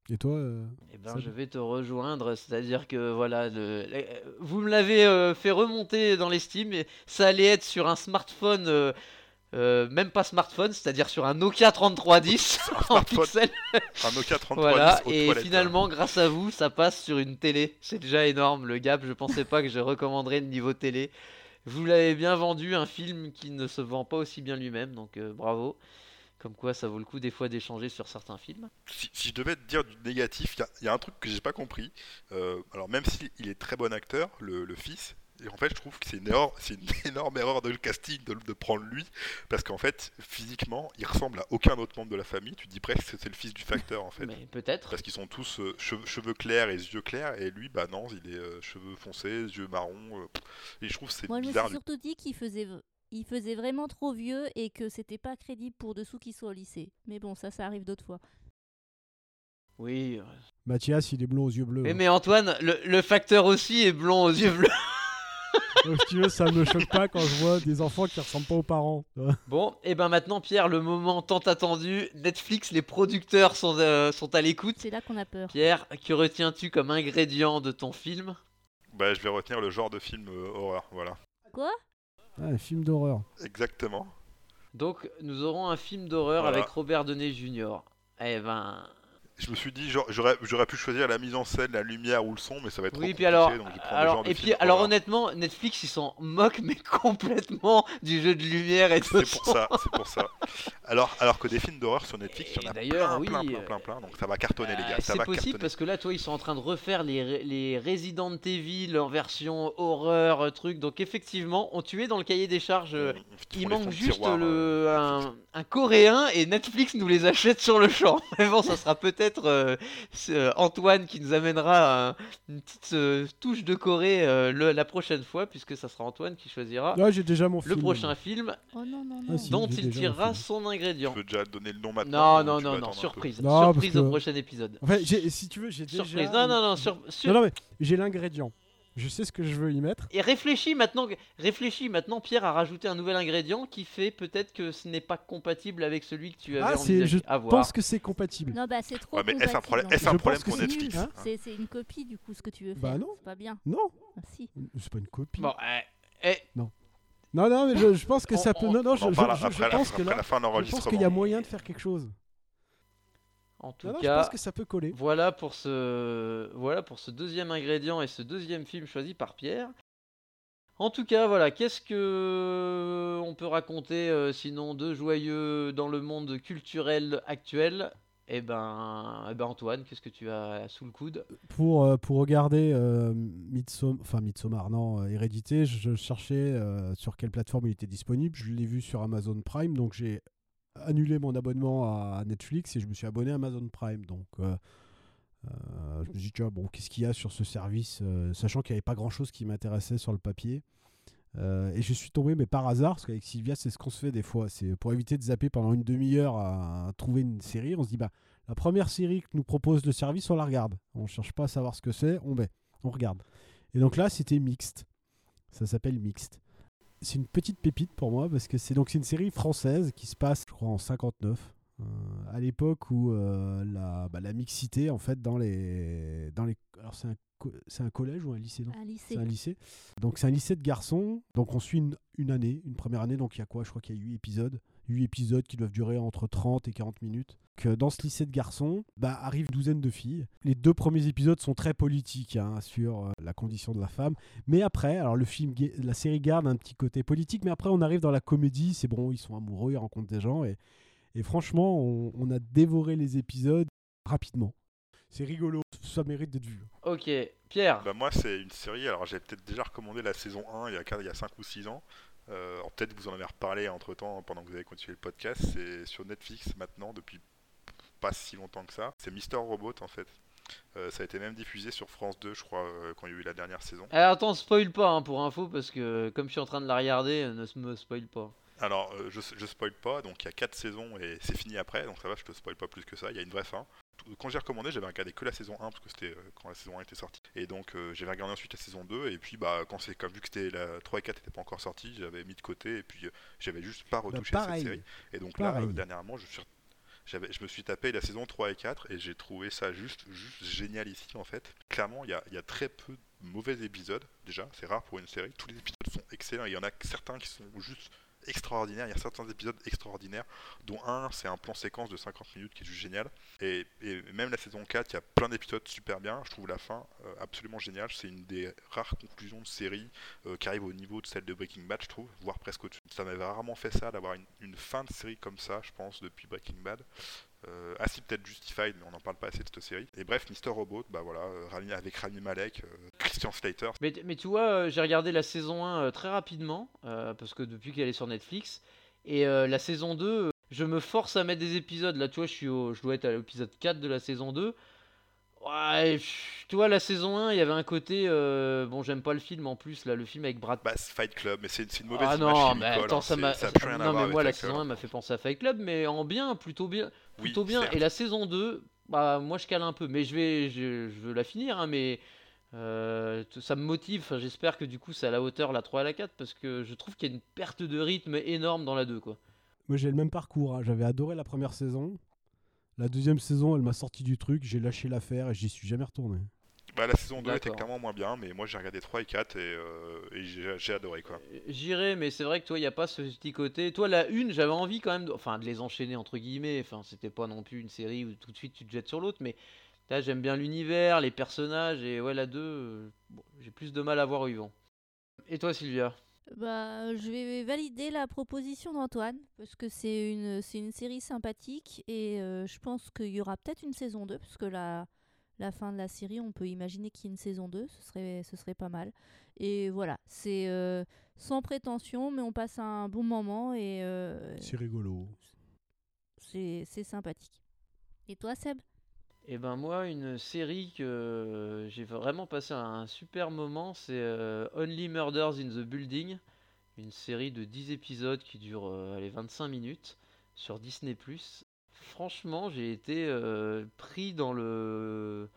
Et toi euh,
Eh ben, je vais te rejoindre, c'est-à-dire que voilà, le- le- vous me l'avez euh, fait remonter dans l'estime, et ça allait être sur un smartphone, euh, euh, même pas smartphone, c'est-à-dire sur un Nokia 3310
Un
en pixel.
Un Nokia 3310
Voilà,
aux
et
toilettes, hein.
finalement, grâce à vous, ça passe sur une télé. C'est déjà énorme le gap. Je pensais pas que je recommanderais le niveau télé. Vous l'avez bien vendu, un film qui ne se vend pas aussi bien lui-même, donc euh, bravo. Comme quoi, ça vaut le coup des fois d'échanger sur certains films.
si, si je devais te dire du négatif, il y a- il y, a un truc que j'ai pas compris. Euh, alors même s'il est très bon acteur, le, le fils, et en fait je trouve que c'est une erreur, c'est une énorme erreur de le casting de, de prendre lui, parce qu'en fait physiquement il ressemble à aucun autre membre de la famille. Tu dis presque que c'est le fils du facteur en fait.
Mais peut-être.
Parce qu'ils sont tous euh, cheveux, cheveux clairs et yeux clairs, et lui, bah non, il est euh, cheveux foncés, yeux marrons. euh, et je trouve que c'est
Moi, je me
bizarre.
suis surtout dit qu'il faisait, il faisait vraiment trop vieux et que c'était pas crédible pour dessous qu'il soit au lycée. Mais bon, ça, ça arrive d'autres fois.
Oui.
Mathias, il est blond aux yeux bleus.
Mais,
hein.
mais Antoine, le, le facteur aussi est blond aux yeux bleus.
Donc, si tu veux, ça me choque pas quand je vois des enfants qui ressemblent pas aux parents.
Bon, et ben maintenant, Pierre, le moment tant attendu. Netflix, les producteurs sont, euh, sont à l'écoute.
C'est là qu'on a peur.
Pierre, que retiens-tu comme ingrédient de ton film?
Bah, je vais retenir le genre de film euh, horreur, voilà.
Quoi?
Ah, un film d'horreur.
Exactement.
Donc, nous aurons un film d'horreur
Voilà.
avec Robert Downey Jr. Eh ben,
Je me suis dit, j'aurais pu choisir la mise en scène, la lumière ou le son, mais ça va être trop
oui, puis
compliqué,
alors,
donc le
et puis, alors honnêtement, Netflix, ils s'en moquent, mais complètement du jeu de lumière et de
C'est pour ça, c'est pour ça. Alors, alors que des films d'horreur sur Netflix, il y en a
d'ailleurs,
plein,
oui,
plein, plein, plein, plein, donc ça va cartonner les gars, ça
c'est possible parce que là, toi, ils sont en train de refaire les, les Resident Evil en version horreur, euh, truc. Donc, effectivement, on tué dans le cahier des charges. euh,
font
Il manque juste le,
euh,
un, un coréen et Netflix nous les achète sur le champ. Mais bon, ça sera peut-être euh, euh, Antoine qui nous amènera un- une petite euh, touche de Corée euh, le- la prochaine fois, puisque ça sera Antoine qui choisira
Là, j'ai déjà mon
le
film.
prochain film
Oh non, non,
Ah, si.
dont il tirera son ingrédient.
Tu veux déjà donner le nom maintenant
Non, non, non, surprise. Surprise
que-
au prochain épisode.
En fait, si tu veux, j'ai déjà.
Surprise. Non, non, non, sur, sur-
Non, non, mais j'ai l'ingrédient. Je sais ce que je veux y mettre.
Et réfléchis maintenant, réfléchis maintenant, Pierre a rajouté un nouvel ingrédient qui fait peut-être que ce n'est pas compatible avec celui que tu avais
Ah,
envisagé.
je
À voir.
pense que c'est compatible.
Non, bah c'est trop
Ouais, mais est-ce un problème, est-ce un problème pour
c'est
Netflix
hein.
C'est c'est une copie du coup ce que tu veux
Bah
faire.
non.
C'est pas bien.
Non,
Ah, si.
c'est pas une copie.
Bon, eh, eh,
Non, non, mais je, je pense que
On-
ça peut.
on-
Non, non,
On
je, je- je- pense que là,
la fin de
je pense qu'il y a moyen de faire quelque chose.
En tout
Non, non, je
cas,
pense que ça peut coller.
voilà pour ce, voilà pour ce deuxième ingrédient et ce deuxième film choisi par Pierre. En tout cas, voilà, qu'est-ce que on peut raconter euh, sinon de joyeux dans le monde culturel actuel? Eh ben, eh ben Antoine, qu'est-ce que tu as sous le coude?
Pour, euh, pour regarder euh, Midsom- enfin Midsommar, non, euh, Hérédité, je, je cherchais euh, sur quelle plateforme il était disponible. Je l'ai vu sur Amazon Prime, donc j'ai annulé mon abonnement à Netflix et je me suis abonné à Amazon Prime. Donc euh, euh, je me suis dit, tiens, bon, qu'est-ce qu'il y a sur ce service euh, Sachant qu'il n'y avait pas grand-chose qui m'intéressait sur le papier. Et je suis tombé, mais par hasard, parce qu'avec Sylvia, c'est ce qu'on se fait des fois. C'est pour éviter de zapper pendant une demi-heure à, à trouver une série. On se dit, bah, la première série que nous propose le service, on la regarde. On cherche pas à savoir ce que c'est, on met, on regarde. Et donc là, c'était Mixte. Ça s'appelle Mixte. C'est une petite pépite pour moi parce que c'est donc une série française qui se passe, crois, en 59. euh, à l'époque où euh, la, bah, la mixité en fait dans les dans les alors c'est un co- c'est un collège ou un lycée non?
Un lycée.
c'est un lycée. Donc c'est un lycée de garçons. Donc on suit une, une année, une première année. Donc il y a quoi? Je crois qu'il y a 8 épisodes. 8 épisodes qui doivent durer entre 30 et 40 minutes. Que dans ce lycée de garçons, bah, arrive une douzaine de filles. Les deux premiers épisodes sont très politiques hein, sur euh, la condition de la femme. Mais après, alors le film, la série garde un petit côté politique. Mais après, on arrive dans la comédie. C'est bon, ils sont amoureux, ils rencontrent des gens. Et, et franchement, on, on a dévoré les épisodes rapidement. C'est rigolo. Ça mérite d'être vu.
Ok, Pierre.
Bah, moi, c'est une série. Alors, j'ai peut-être déjà recommandé la saison 1 il y a, il y a 5 ou 6 ans. Euh, peut-être que vous en avez reparlé entre temps pendant que vous avez continué le podcast. C'est sur Netflix maintenant, depuis pas si longtemps que ça. C'est Mister Robot en fait. Euh, ça a été même diffusé sur France 2, je crois, euh, quand il y a eu la dernière saison.
Alors attends, spoil pas hein, pour info parce que comme je suis en train de la regarder, euh, ne me spoil pas.
Alors, je, je spoil pas, donc il y a 4 saisons et c'est fini après, donc ça va, je te spoil pas plus que ça, il y a une vraie fin. Quand j'ai recommandé, j'avais regardé que la saison 1 parce que c'était euh, quand la saison 1 était sortie. Et donc euh, j'avais regardé ensuite la saison 2 et puis bah quand c'est comme vu que c'était la 3 et 4 n'étaient pas encore sortis, j'avais mis de côté et puis euh, j'avais juste pas retouché à cette
Bah, pareil.
série. Et donc là, euh, dernièrement, je suis j'avais, je me suis tapé la saison 3 et 4 et j'ai trouvé ça juste, juste génial ici en fait. Clairement, il y a, il y a très peu de mauvais épisodes déjà, c'est rare pour une série. Tous les épisodes sont excellents, il y en a certains qui sont juste extraordinaires. Il y a certains épisodes extraordinaires, dont un, c'est un plan séquence de 50 minutes qui est juste génial. Et, même la saison 4, il y a plein d'épisodes super bien. Je trouve la fin euh, absolument géniale. C'est une des rares conclusions de série euh, qui arrive au niveau de celle de Breaking Bad, je trouve, voire presque au-dessus. Ça m'avait rarement fait ça, d'avoir une fin de série comme ça, je pense, depuis Breaking Bad. Euh, ah si, peut-être Justified, mais on n'en parle pas assez de cette série. Et bref, Mr. Robot, bah voilà, euh, avec Rami Malek, euh, Christian Slater,
Mais, mais tu vois, euh, j'ai regardé la saison 1 euh, très rapidement, parce que depuis qu'elle est sur Netflix, et la saison 2, euh, je me force à mettre des épisodes. Là, tu vois, je, suis au- je dois être à l'épisode 4 de la saison 2. Ouais, pff, tu vois, la saison 1, il y avait un côté. euh, bon, j'aime pas le film en plus, là, le film avec Brad
bah, c'est Fight Club, mais c'est c'est une mauvaise
Ah
image
non, mais attends,
hein,
ça m'a. non, mais
avec
moi, la saison 1 m'a fait penser à Fight Club, mais en bien, plutôt bien.
Oui,
Plutôt bien.
certes.
Et la saison 2, bah, moi, je cale un peu. Mais je vais. Je, je veux la finir, hein, mais. euh, ça me motive, Enfin, j'espère que du coup c'est à la hauteur la 3 et la 4 parce que je trouve qu'il y a une perte de rythme énorme dans la 2 quoi.
Moi, j'ai le même parcours. hein. J'avais adoré la première saison. La deuxième saison, elle m'a sorti du truc. J'ai lâché l'affaire et j'y suis jamais retourné.
Bah, la saison 2 était clairement moins bien, mais moi j'ai regardé 3 et 4 et, euh, et j'ai j'ai adoré quoi.
J'irai, mais c'est vrai que toi, il n'y a pas ce petit côté. Toi, la une, j'avais envie quand même, de... enfin, de les enchaîner entre guillemets. Enfin, c'était pas non plus une série où tout de suite tu te jettes sur l'autre, mais là, j'aime bien l'univers, les personnages, et ouais, la 2, euh, bon, j'ai plus de mal à voir où ils vont. Et toi, Sylvia?
Bah, je vais valider la proposition d'Antoine parce que c'est une, c'est une série sympathique et euh, je pense qu'il y aura peut-être une saison 2 parce que la, la fin de la série, on peut imaginer qu'il y ait une saison 2, ce serait, ce serait pas mal. Et voilà, c'est euh, sans prétention, mais on passe un bon moment et euh,
C'est rigolo.
c'est c'est sympathique. Et toi, Seb?
Eh ben moi, une série que euh, j'ai vraiment passé un super moment, c'est euh, Only Murders in the Building, une série de 10 épisodes qui dure euh, allez, 25 minutes sur Disney ⁇ Franchement, j'ai été pris dans le...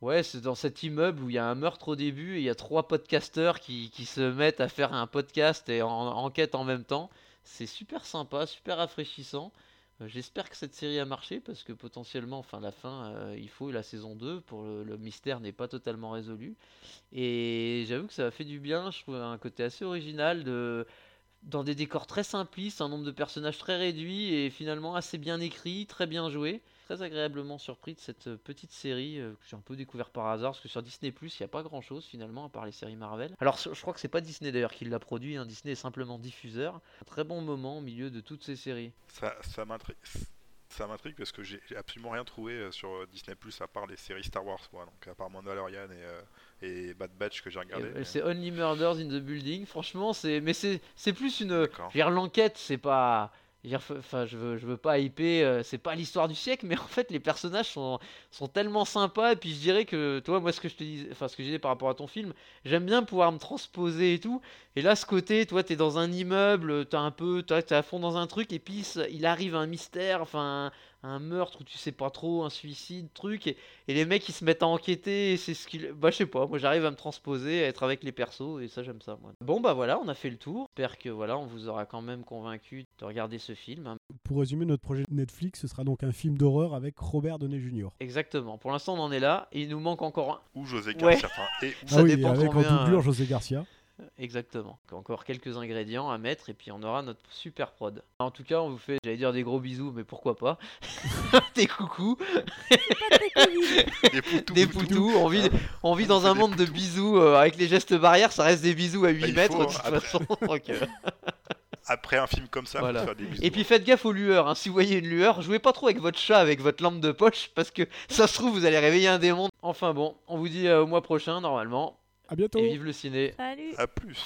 Ouais, c'est dans cet immeuble où il y a un meurtre au début et il y a trois podcasteurs qui, qui se mettent à faire un podcast et en enquête en même temps. C'est super sympa, super rafraîchissant. Euh, J'espère que cette série a marché parce que potentiellement, enfin la fin, euh, il faut la saison 2 pour le, le mystère n'est pas totalement résolu. Et j'avoue que ça a fait du bien, je trouve un côté assez original dans des décors très simplistes, un nombre de personnages très réduit et finalement assez bien écrit, très bien joué. Très agréablement surpris de cette euh, petite série euh, que j'ai un peu découvert par hasard parce que sur Disney Plus il n'y a pas grand chose finalement à part les séries Marvel. Alors je crois que c'est pas Disney d'ailleurs qui l'a produit, hein. Disney est simplement diffuseur. Un très bon moment au milieu de toutes ces séries.
Ça, ça m'intrigue. Ça m'intrigue parce que j'ai absolument rien trouvé euh, sur Disney Plus à part les séries Star Wars, moi, donc à part Mandalorian et, euh, et Bad Batch que j'ai regardé. mais-
C'est Only Murders in the Building. Franchement, c'est mais c'est c'est plus une. L'enquête, c'est pas. Je veux pas hyper. euh, C'est pas l'histoire du siècle, mais en fait, les personnages sont sont tellement sympas. Et puis, je dirais que toi, moi, ce que je te dis, enfin, ce que disais par rapport à ton film, j'aime bien pouvoir me transposer et tout. Et là, ce côté, toi, t'es dans un immeuble, t'as un peu, t'es à fond dans un truc, et puis il arrive un mystère, enfin, un meurtre où tu sais pas trop, un suicide, truc, et, et les mecs ils se mettent à enquêter, et c'est ce qu'ils. Bah, je sais pas, moi j'arrive à me transposer, à être avec les persos, et ça j'aime ça, moi. Bon, bah voilà, on a fait le tour. J'espère que voilà, on vous aura quand même convaincu de regarder ce film. hein.
Pour résumer, notre projet Netflix, ce sera donc un film d'horreur avec Robert Downey Jr.
Exactement, pour l'instant on en est là, et il nous manque encore un.
Ou José
Ouais.
Garcia, enfin, et ou-
Ça
ah oui,
dépend
avec
combien,
en doublure
euh,
José Garcia.
Exactement. Encore quelques ingrédients à mettre et puis on aura notre super prod. En tout cas, on vous fait, j'allais dire des gros bisous, mais pourquoi pas Des coucous,
des poutous,
des
poutous.
poutous. On vit, on vit dans un monde de bisous euh, avec les gestes barrières. Ça reste des bisous à 8
Bah,
mètres
faut,
de toute
après.
façon. donc, euh,
Après un film comme ça,
Voilà.
faire des bisous.
Et puis faites gaffe aux lueurs. hein. Si vous voyez une lueur, jouez pas trop avec votre chat, avec votre lampe de poche, parce que ça se trouve vous allez réveiller un démon. Enfin bon, on vous dit euh, au mois prochain normalement.
À bientôt.
Et vive le ciné.
Salut
À plus.